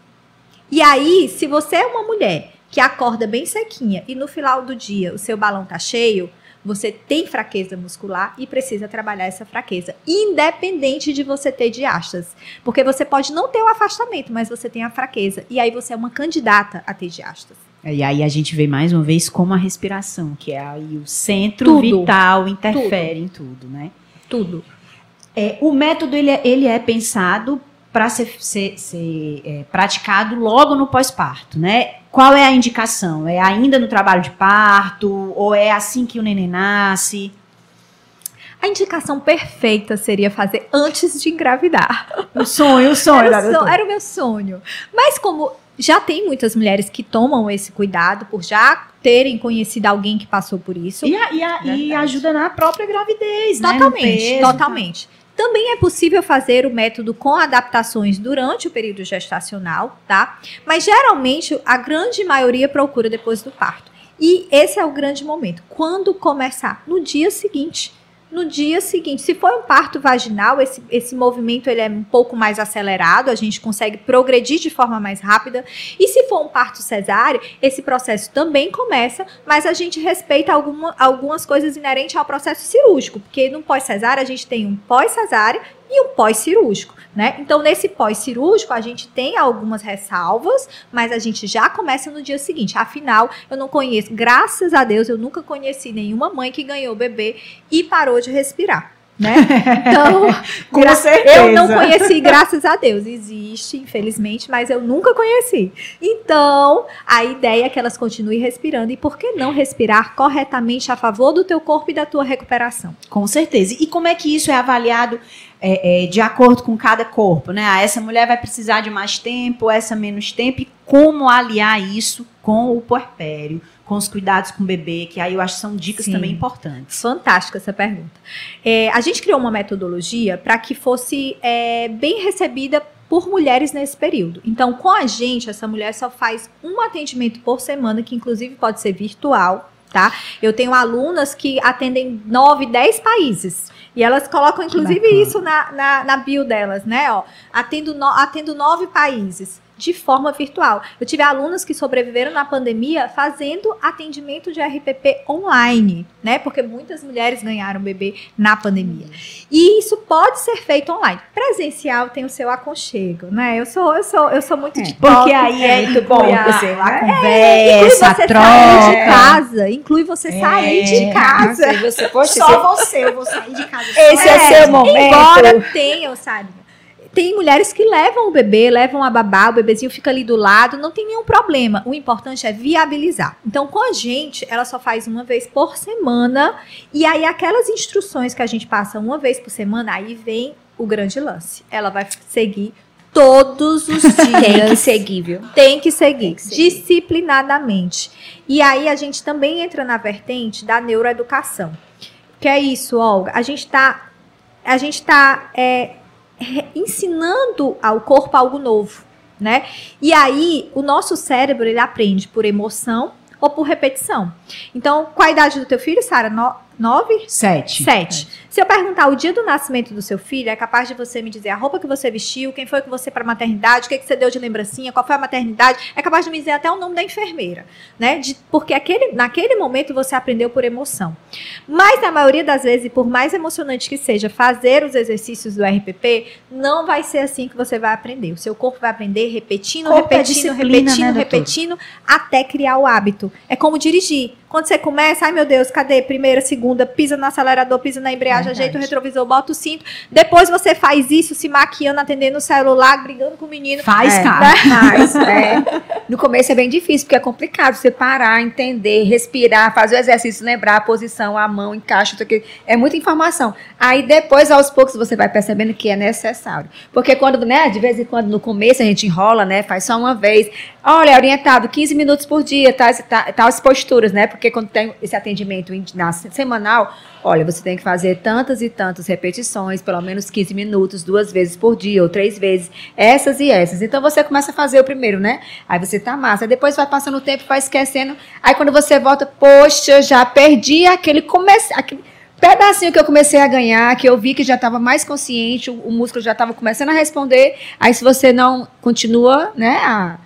E aí, se você é uma mulher que acorda bem sequinha e no final do dia o seu balão tá cheio, você tem fraqueza muscular e precisa trabalhar essa fraqueza, independente de você ter diastas. Porque você pode não ter o afastamento, mas você tem a fraqueza. E aí você é uma candidata a ter diastas. E aí a gente vê mais uma vez como a respiração, que é aí o centro Tudo. vital, interfere em tudo, né? Tudo. É, o método ele é, ele é pensado para ser, ser- ser, é, praticado logo no pós-parto, né? Qual é a indicação? É ainda no trabalho de parto ou é assim que o neném nasce? A indicação perfeita seria fazer antes de engravidar. O sonho, o sonho. Era o, sonho- era o meu sonho. Mas como já tem muitas mulheres que tomam esse cuidado por já terem conhecido alguém que passou por isso. E, a- e a- e ajuda na própria gravidez, né? Totalmente, peso, totalmente. Também é possível fazer o método com adaptações durante o período gestacional, tá? Mas geralmente a grande maioria procura depois do parto. E esse é o grande momento. Quando começar? No dia seguinte. No dia seguinte, se for um parto vaginal, esse, esse movimento ele é um pouco mais acelerado, a gente consegue progredir de forma mais rápida. E se for um parto cesáreo, esse processo também começa, mas a gente respeita alguma- algumas coisas inerentes ao processo cirúrgico, porque no pós-cesárea a gente tem um pós-cesárea e um pós-cirúrgico, né? Então, nesse pós-cirúrgico, a gente tem algumas ressalvas, mas a gente já começa no dia seguinte. Afinal, eu não conheço, graças a Deus, eu nunca conheci nenhuma mãe que ganhou o bebê e parou de respirar. Né? Então, Com gra- certeza. eu não conheci, graças a Deus. Existe, infelizmente, mas eu nunca conheci. Então, a ideia é que elas continuem respirando. E por que não respirar corretamente a favor do teu corpo e da tua recuperação? Com certeza. E como é que isso é avaliado é, é, de acordo com cada corpo, né? Ah, essa mulher vai precisar de mais tempo, essa menos tempo, e como aliar isso com o puerpério, com os cuidados com o bebê, que aí eu acho que são dicas Sim. também importantes. Fantástica essa pergunta. É, a gente criou uma metodologia para que fosse é, bem recebida por mulheres nesse período. Então, com a gente, essa mulher só faz um atendimento por semana, que inclusive pode ser virtual, tá? Eu tenho alunas que atendem 9, 10 países. E elas colocam, inclusive, isso na, na, na bio delas, né? Ó, atendo, no, atendo nove países de forma virtual. Eu tive alunas que sobreviveram na pandemia fazendo atendimento de RPP online, né? Porque muitas mulheres ganharam bebê na pandemia. E isso pode ser feito online. Presencial tem o seu aconchego, né? Eu sou, eu sou, eu sou muito de Porque aí é muito inclui bom a- você inclui conversa, a você troca. sair de casa, inclui você sair É. de casa. Nossa, e você, poxa, Só você, eu vou sair de casa. Esse é, É, seu momento. Embora tenham, sabe? Tem mulheres que levam o bebê, levam a babá, o bebezinho fica ali do lado, não tem nenhum problema. O importante é viabilizar. Então, com a gente, ela só faz uma vez por semana. E aí, aquelas instruções que a gente passa uma vez por semana, aí vem o grande lance. Ela vai seguir todos os dias. Tem que seguir, viu? Tem que seguir, Tem que seguir. disciplinadamente. E aí a gente também entra na vertente da neuroeducação. Que é isso, Olga. A gente está a gente tá é, ensinando ao corpo algo novo, né? E aí o nosso cérebro ele aprende por emoção ou por repetição. Então, qual a idade do teu filho, Sara? No, nove? Sete. Sete. Se eu perguntar o dia do nascimento do seu filho, é capaz de você me dizer a roupa que você vestiu, quem foi que você para maternidade, o que, que você deu de lembrancinha, qual foi a maternidade. É capaz de me dizer até o nome da enfermeira, né? De- porque aquele, naquele momento você aprendeu por emoção. Mas na maioria das vezes, e por mais emocionante que seja fazer os exercícios do RPP, não vai ser assim que você vai aprender. O seu corpo vai aprender repetindo, Corpo é repetindo, disciplina, repetindo, né, repetindo, até criar o hábito. É como dirigir. Quando você começa, ai meu Deus, cadê? Primeira, segunda, pisa no acelerador, pisa na embreagem, Verdade. ajeita o retrovisor, bota o cinto. Depois você faz isso, se maquiando, atendendo o celular, brigando com o menino. Faz, É. cara. Mas, é, no começo é bem difícil, porque é complicado você parar, entender, respirar, fazer o exercício, lembrar a posição, a mão, encaixa, isso aqui. É muita informação. Aí depois, aos poucos, você vai percebendo que é necessário. Porque quando, né, de vez em quando, no começo, a gente enrola, né, faz só uma vez. Olha, orientado 15 minutos por dia, tais, tais, tais posturas, né? Porque quando tem esse atendimento na se- semanal, olha, você tem que fazer tantas e tantas repetições, pelo menos 15 minutos, duas vezes por dia, ou três vezes, essas e essas. Então você começa a fazer o primeiro, né? Aí você tá massa. Depois vai passando o tempo, vai esquecendo. Aí quando você volta, poxa, já perdi aquele começo. Aquele pedacinho que eu comecei a ganhar, que eu vi que já estava mais consciente, o, o músculo já estava começando a responder. Aí se você não continua, né, a-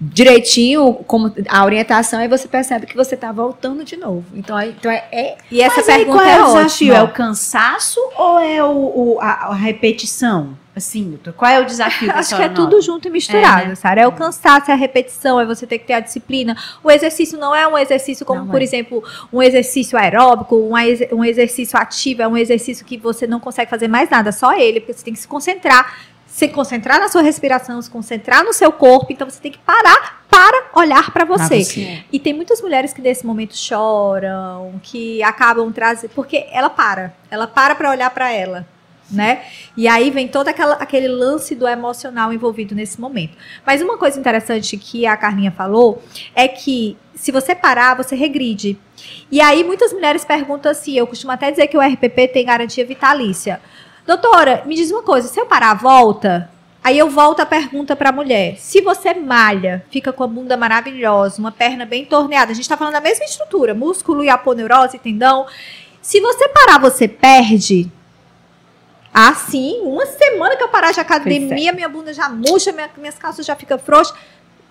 direitinho como a orientação, aí você percebe que você está voltando de novo. Então, aí, então é, é- E essa Mas aí pergunta qual é, é, o desafio? ótima. É o cansaço ou é o, o- a, a repetição? Assim, qual é o desafio Acho que é senhora tudo nota? junto e misturado, É, né? Sara. É o cansaço, é a repetição, é você ter que ter a disciplina. O exercício não é um exercício como, Não por é. exemplo, um exercício aeróbico, um, um exercício ativo, é um exercício que você não consegue fazer mais nada, só ele, porque você tem que se concentrar, se concentrar na sua respiração, se concentrar no seu corpo, então você tem que parar para olhar para você. você. E tem muitas mulheres que nesse momento choram, que acabam trazendo, porque ela para, ela para para olhar para ela, né? E aí vem todo aquela, aquele lance do emocional envolvido nesse momento. Mas uma coisa interessante que a Carlinha falou é que se você parar, você regride. E aí muitas mulheres perguntam assim, eu costumo até dizer que o RPP tem garantia vitalícia. Doutora, me diz uma coisa, se eu parar, volta? Aí eu volto a pergunta para a mulher. Se você malha, fica com a bunda maravilhosa, uma perna bem torneada, a gente está falando da mesma estrutura, músculo e aponeurose, tendão. Se você parar, você perde. Ah, sim, uma semana que eu parar de academia, minha bunda já murcha, minha- minhas calças já ficam frouxas.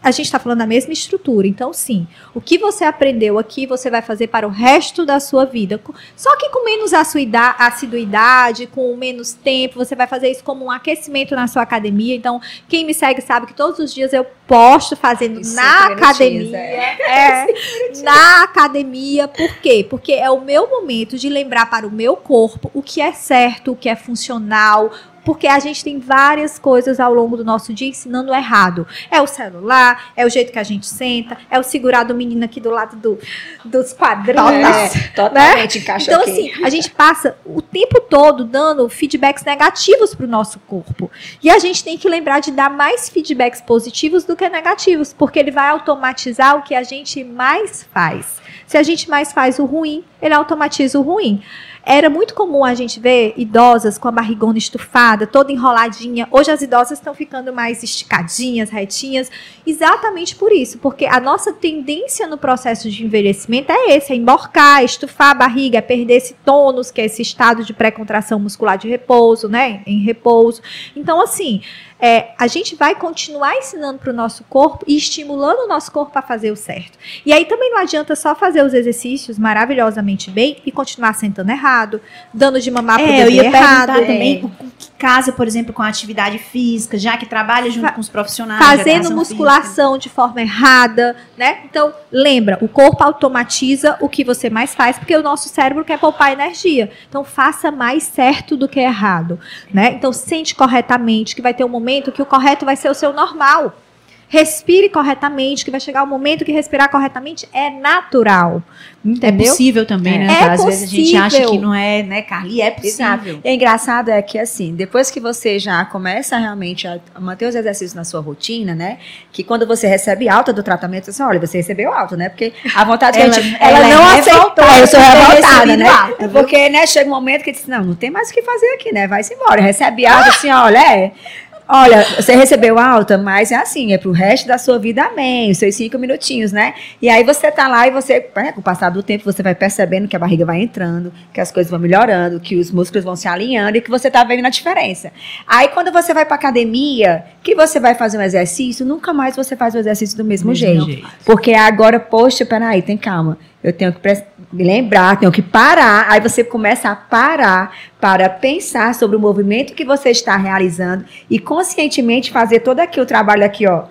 A gente está falando da mesma estrutura. Então, sim, o que você aprendeu aqui, você vai fazer para o resto da sua vida. Só que com menos assiduidade, com menos tempo, você vai fazer isso como um aquecimento na sua academia. Então, quem me segue sabe que todos os dias eu posto fazendo na minutinhos, academia. É, na academia, por quê? Porque é o meu momento de lembrar para o meu corpo o que é certo, o que é funcional. Porque a gente tem várias coisas ao longo do nosso dia ensinando errado. É o celular, é o jeito que a gente senta, é o segurar do menino aqui do lado do, dos quadrinhos. é, totalmente encaixa Então, aqui. assim, a gente passa o tempo todo dando feedbacks negativos para o nosso corpo. E a gente tem que lembrar de dar mais feedbacks positivos do que negativos, porque ele vai automatizar o que a gente mais faz. Se a gente mais faz o ruim, ele automatiza o ruim. Era muito comum a gente ver idosas com a barrigona estufada, toda enroladinha. Hoje as idosas estão ficando mais esticadinhas, retinhas, exatamente por isso, porque a nossa tendência no processo de envelhecimento é esse, é emborcar, estufar a barriga, é perder esse tônus, que é esse estado de pré-contração muscular de repouso, né, em repouso. Então, assim, é, a gente vai continuar ensinando para o nosso corpo e estimulando o nosso corpo a fazer o certo. E aí também não adianta só fazer os exercícios maravilhosamente bem e continuar sentando errado, dando de mamar pro É, eu bebê ia errado. perguntar também que casa, por exemplo, com a atividade física, já que trabalha junto Fa- com os profissionais. fazendo musculação de forma errada, né? Então, lembra, o corpo automatiza o que você mais faz, porque o nosso cérebro quer poupar energia. Então, faça mais certo do que errado, né? Então, sente corretamente, que vai ter um momento que o correto vai ser o seu normal. Respire corretamente, que vai chegar o momento que respirar corretamente é natural. Entendeu? É possível também, né? É Às vezes a gente acha possível. que não é, né, Carly? É possível. E é engraçado é que assim, depois que você já começa realmente a manter os exercícios na sua rotina, né? Que quando você recebe alta do tratamento, você olha, você recebeu alta, né? Porque a vontade Ela- que a gente, ela ela, é não aceitou. revoltada Eu sou revoltada, né? alta, É porque, né, chega um momento que diz, não, não tem mais o que fazer aqui, né? Vai-se embora. Recebe alta, assim, olha, é. Olha, você recebeu alta, mas é assim, é pro resto da sua vida, amém, os seus cinco minutinhos, né? E aí você tá lá e você, né, com o passar do tempo, você vai percebendo que a barriga vai entrando, que as coisas vão melhorando, que os músculos vão se alinhando e que você tá vendo a diferença. Aí quando você vai pra academia, que você vai fazer um exercício, nunca mais você faz o exercício do mesmo, jeito. jeito. Porque agora, poxa, peraí, tem calma. Eu tenho que pres- me lembrar, tenho que parar. Aí você começa a parar para pensar sobre o movimento que você está realizando e conscientemente fazer todo aqui o trabalho aqui, ó.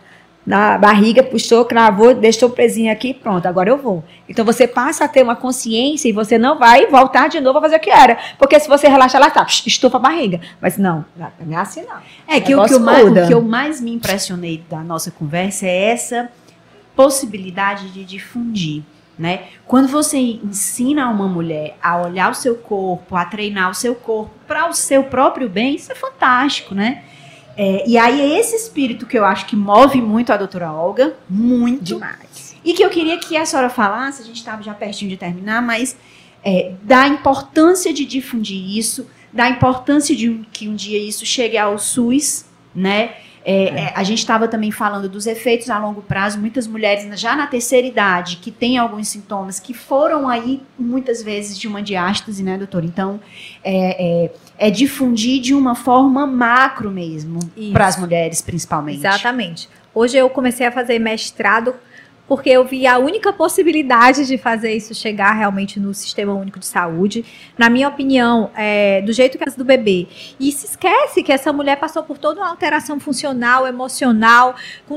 Na barriga, puxou, cravou, deixou presinho aqui, pronto, agora eu vou. Então você passa a ter uma consciência e você não vai voltar de novo a fazer o que era. Porque se você relaxar lá, tá, estufa a barriga. Mas não, não é assim não. É que o que, eu mais, o que eu mais me impressionei da nossa conversa é essa possibilidade de difundir. Né? Quando você ensina uma mulher a olhar o seu corpo, a treinar o seu corpo para o seu próprio bem, isso é fantástico, né? É, e aí é esse espírito que eu acho que move muito a doutora Olga, muito. Demais. E que eu queria que a senhora falasse, a gente estava já pertinho de terminar, mas é, da importância de difundir isso, da importância de que um dia isso chegue ao SUS, né? É, é, a gente estava também falando dos efeitos a longo prazo, muitas mulheres já na terceira idade que têm alguns sintomas que foram aí muitas vezes de uma diástase, né, doutora? Então, é, é, é difundir de uma forma macro mesmo, para as mulheres principalmente. Exatamente. Hoje eu comecei a fazer mestrado porque eu vi a única possibilidade de fazer isso chegar realmente no Sistema Único de Saúde. Na minha opinião, é, do jeito que é do bebê. E se esquece que essa mulher passou por toda uma alteração funcional, emocional,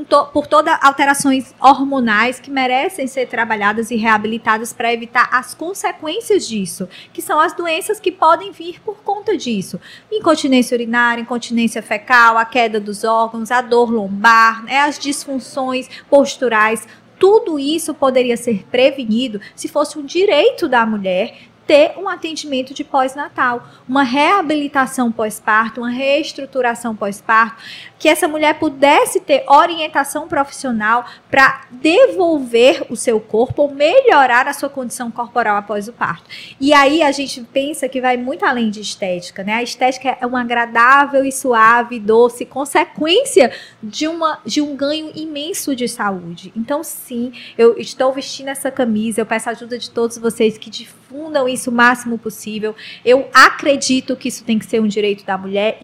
to- por todas alterações hormonais que merecem ser trabalhadas e reabilitadas para evitar as consequências disso, que são as doenças que podem vir por conta disso incontinência urinária, incontinência fecal, a queda dos órgãos, a dor lombar, né, as disfunções posturais. Tudo isso poderia ser prevenido se fosse um direito da mulher ter um atendimento de pós-natal, uma reabilitação pós-parto, uma reestruturação pós-parto, que essa mulher pudesse ter orientação profissional para devolver o seu corpo ou melhorar a sua condição corporal após o parto. E aí a gente pensa que vai muito além de estética, né? A estética é uma agradável e suave, doce consequência de, uma, de um ganho imenso de saúde. Então, sim, eu estou vestindo essa camisa, eu peço a ajuda de todos vocês que difundam isso o máximo possível. Eu acredito que isso tem que ser um direito da mulher,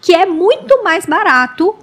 que é muito mais barato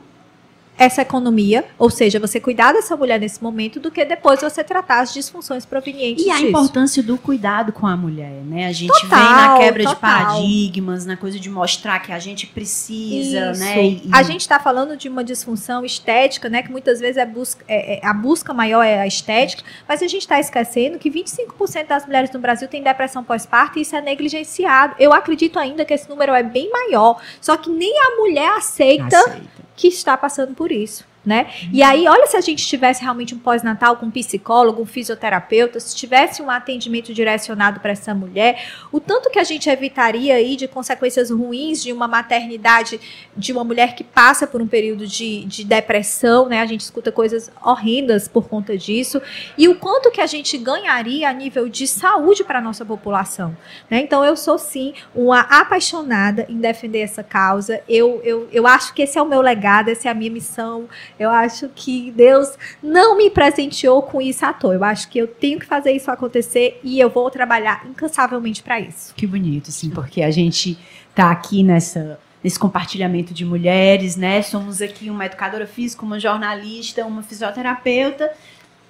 essa economia, ou seja, você cuidar dessa mulher nesse momento do que depois você tratar as disfunções provenientes E a disso. importância do cuidado com a mulher, né? A gente Total, vem na quebra de total. paradigmas, na coisa de mostrar que a gente precisa, Isso. né? E- A gente está falando de uma disfunção estética, né? Que muitas vezes é busca, é- é- a busca maior é a estética, mas a gente está esquecendo que 25% das mulheres no Brasil têm depressão pós-parto e isso é negligenciado. Eu acredito ainda que esse número é bem maior, só que nem a mulher aceita aceita. Que está passando por isso. Né? E aí, olha se a gente tivesse realmente um pós-natal com um psicólogo, um fisioterapeuta, se tivesse um atendimento direcionado para essa mulher, o tanto que a gente evitaria aí de consequências ruins de uma maternidade de uma mulher que passa por um período de, de depressão, né? A gente escuta coisas horrendas por conta disso, e o quanto que a gente ganharia a nível de saúde para a nossa população. Né? Então, eu sou sim uma apaixonada em defender essa causa. Eu, eu, eu acho que esse é o meu legado, essa é a minha missão. Eu acho que Deus não me presenteou com isso à toa. Eu acho que eu tenho que fazer isso acontecer e eu vou trabalhar incansavelmente para isso. Que bonito, assim, porque a gente tá aqui nessa nesse compartilhamento de mulheres, né? Somos aqui uma educadora física, uma jornalista, uma fisioterapeuta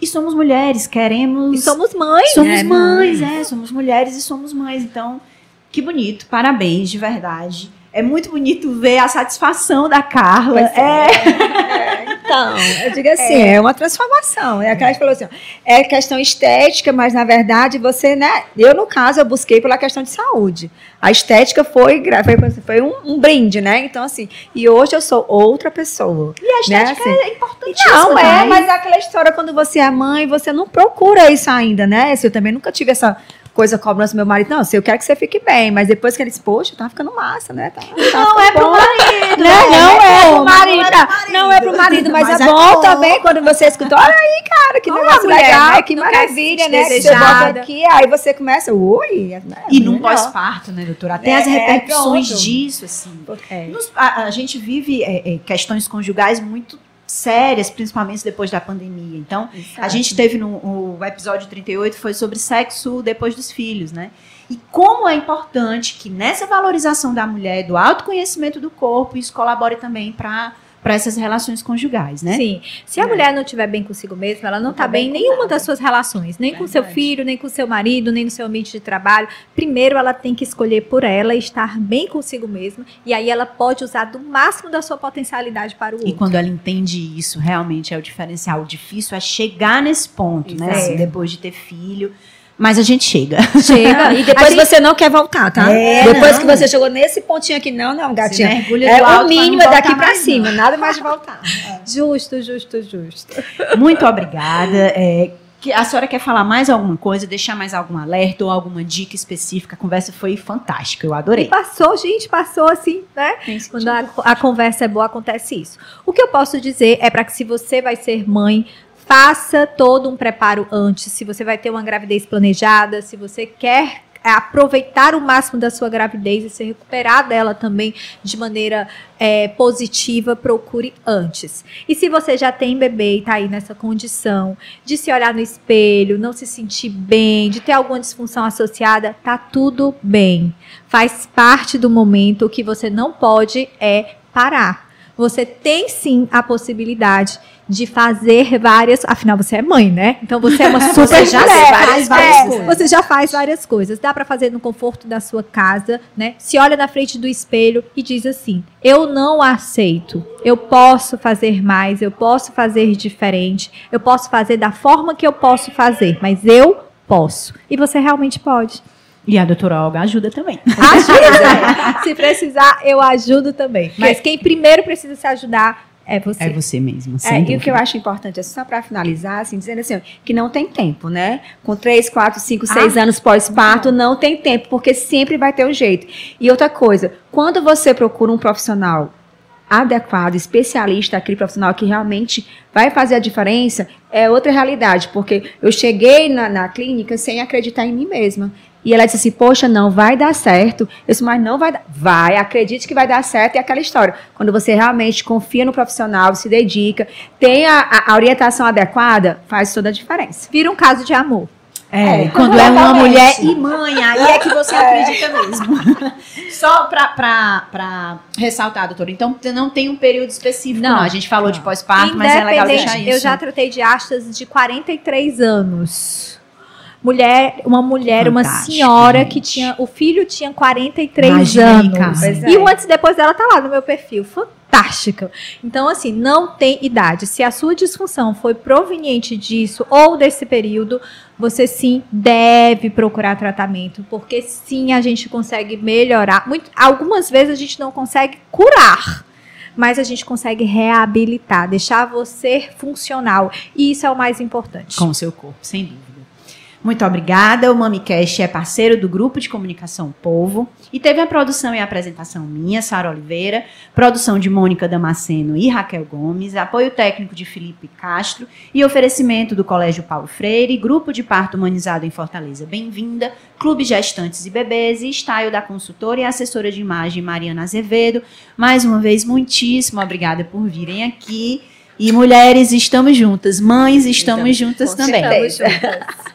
e somos mulheres, queremos E somos mães. somos né, mães, é, somos mulheres e somos mães. Então, que bonito, parabéns de verdade. É muito bonito ver a satisfação da Carla. Pois É. É, então, eu digo assim, é, uma transformação. É aquela que falou assim, é questão estética, mas na verdade você, né? Eu, no caso, eu busquei pela questão de saúde. A estética foi, foi, foi um, um brinde, né? Então, assim, e hoje eu sou outra pessoa. E a estética né? é importantíssima. Não, é, demais. mas é aquela história quando você é mãe, você não procura isso ainda, né? Assim, eu também nunca tive essa coisa cobrança do meu marido. Não, assim, eu quero que você fique bem, mas depois que ele disse, poxa, tá ficando massa, né? Tá, Não é pro marido, né? Não é pro bom, marido, não é tá? pro marido. não é pro marido, mas, Mas é, é bom, bom. também quando você escuta. Olha aí, cara, que negócio mulher, legal, né? Que não maravilha, né? Você bota aqui, aí você começa, ui, né? E num pós-parto, né, doutora? Tem É, as repercussões disso, assim. É. Nos- a, a gente vive é, é, questões conjugais muito sérias, principalmente depois da pandemia. Então, a gente teve no episódio 38 foi sobre sexo depois dos filhos, né? E como é importante que nessa valorização da mulher, do autoconhecimento do corpo, isso colabore também para para essas relações conjugais, né? Sim. Se a É. mulher não estiver bem consigo mesma, ela não está tá bem em nenhuma nada. das suas relações, nem com seu filho, nem com seu marido, nem no seu ambiente de trabalho. Primeiro, ela tem que escolher por ela e estar bem consigo mesma, e aí ela pode usar do máximo da sua potencialidade para o E outro. quando ela entende isso, realmente é o diferencial. O difícil é chegar nesse ponto, né? Isso. Assim, depois de ter filho. Mas a gente chega. Chega. E depois gente- você não quer voltar, tá? É, depois não. que você chegou nesse pontinho aqui, não, não, gatinha. É o mínimo, não é daqui mais, cima, nada mais de voltar. Justo, justo, justo. Muito obrigada. É, que a senhora quer falar mais alguma coisa, deixar mais algum alerta ou alguma dica específica? A conversa foi fantástica, eu E adorei. passou, gente, passou assim, né? Quando a, a conversa é boa, acontece isso. O que eu posso dizer é para que se você vai ser mãe, faça todo um preparo antes. Se você vai ter uma gravidez planejada, se você quer aproveitar o máximo da sua gravidez e se recuperar dela também de maneira é, positiva, procure antes. E se você já tem bebê e tá aí nessa condição de se olhar no espelho, não se sentir bem, de ter alguma disfunção associada, tá tudo bem. Faz parte do momento. O que você não pode é parar. Você tem sim a possibilidade de fazer várias. Afinal, você é mãe, né? Então você é uma super Você já mulher. faz várias É, coisas. Você já faz várias coisas. Dá pra fazer no conforto da sua casa, né? Se olha na frente do espelho e diz assim: Eu não aceito. Eu posso fazer mais. Eu posso fazer diferente. Eu posso fazer da forma que eu posso fazer. Mas eu posso. E você realmente pode. E a doutora Olga ajuda também. Ajuda. Se precisar, eu ajudo também. Mas quem primeiro precisa se ajudar é você. É você mesmo, É, e o que eu acho importante, é só para finalizar, assim, dizendo assim, que não tem tempo, né? Com 3, 4, 5, 6 anos pós-parto, não tem tempo, porque sempre vai ter um jeito. E outra coisa, quando você procura um profissional adequado, especialista, aquele profissional que realmente vai fazer a diferença, é outra realidade, porque eu cheguei na, na clínica sem acreditar em mim mesma. E ela disse assim, poxa, não vai dar certo. Eu disse, mas não vai dar. Vai, acredite que vai dar certo. E aquela história. Quando você realmente confia no profissional, se dedica, tem a, a- orientação adequada, faz toda a diferença. Vira um caso de amor. É, É, quando é uma mulher e mãe, aí é que você acredita mesmo. Só pra ressaltar, doutora, então não tem um período específico, não. Não. A gente falou de pós-parto, mas é legal deixar isso. eu já tratei de astas de 43 anos. Mulher, uma mulher, uma Fantástico, senhora gente. que tinha, o filho tinha 43 Imagina anos. é. E o antes e depois dela tá lá no meu perfil. Fantástica. Então, assim, não tem idade. Se a sua disfunção foi proveniente disso ou desse período, você sim deve procurar tratamento, porque sim a gente consegue melhorar. Muito, algumas vezes a gente não consegue curar, mas a gente consegue reabilitar, deixar você funcional. E isso é o mais importante. Com o seu corpo, sem dúvida. Muito obrigada. O MamiCast é parceiro do Grupo de Comunicação Povo e teve a produção e a apresentação minha, Sara Oliveira, produção de Mônica Damasceno e Raquel Gomes, apoio técnico de Felipe Castro e oferecimento do Colégio Paulo Freire, Grupo de Parto Humanizado em Fortaleza Bem-vinda, Clube Gestantes e Bebês e Style da consultora e assessora de imagem Mariana Azevedo. Mais uma vez, muitíssimo obrigada por virem aqui. E mulheres, estamos juntas. Mães, estamos Estamos, juntas também. Estamos juntas.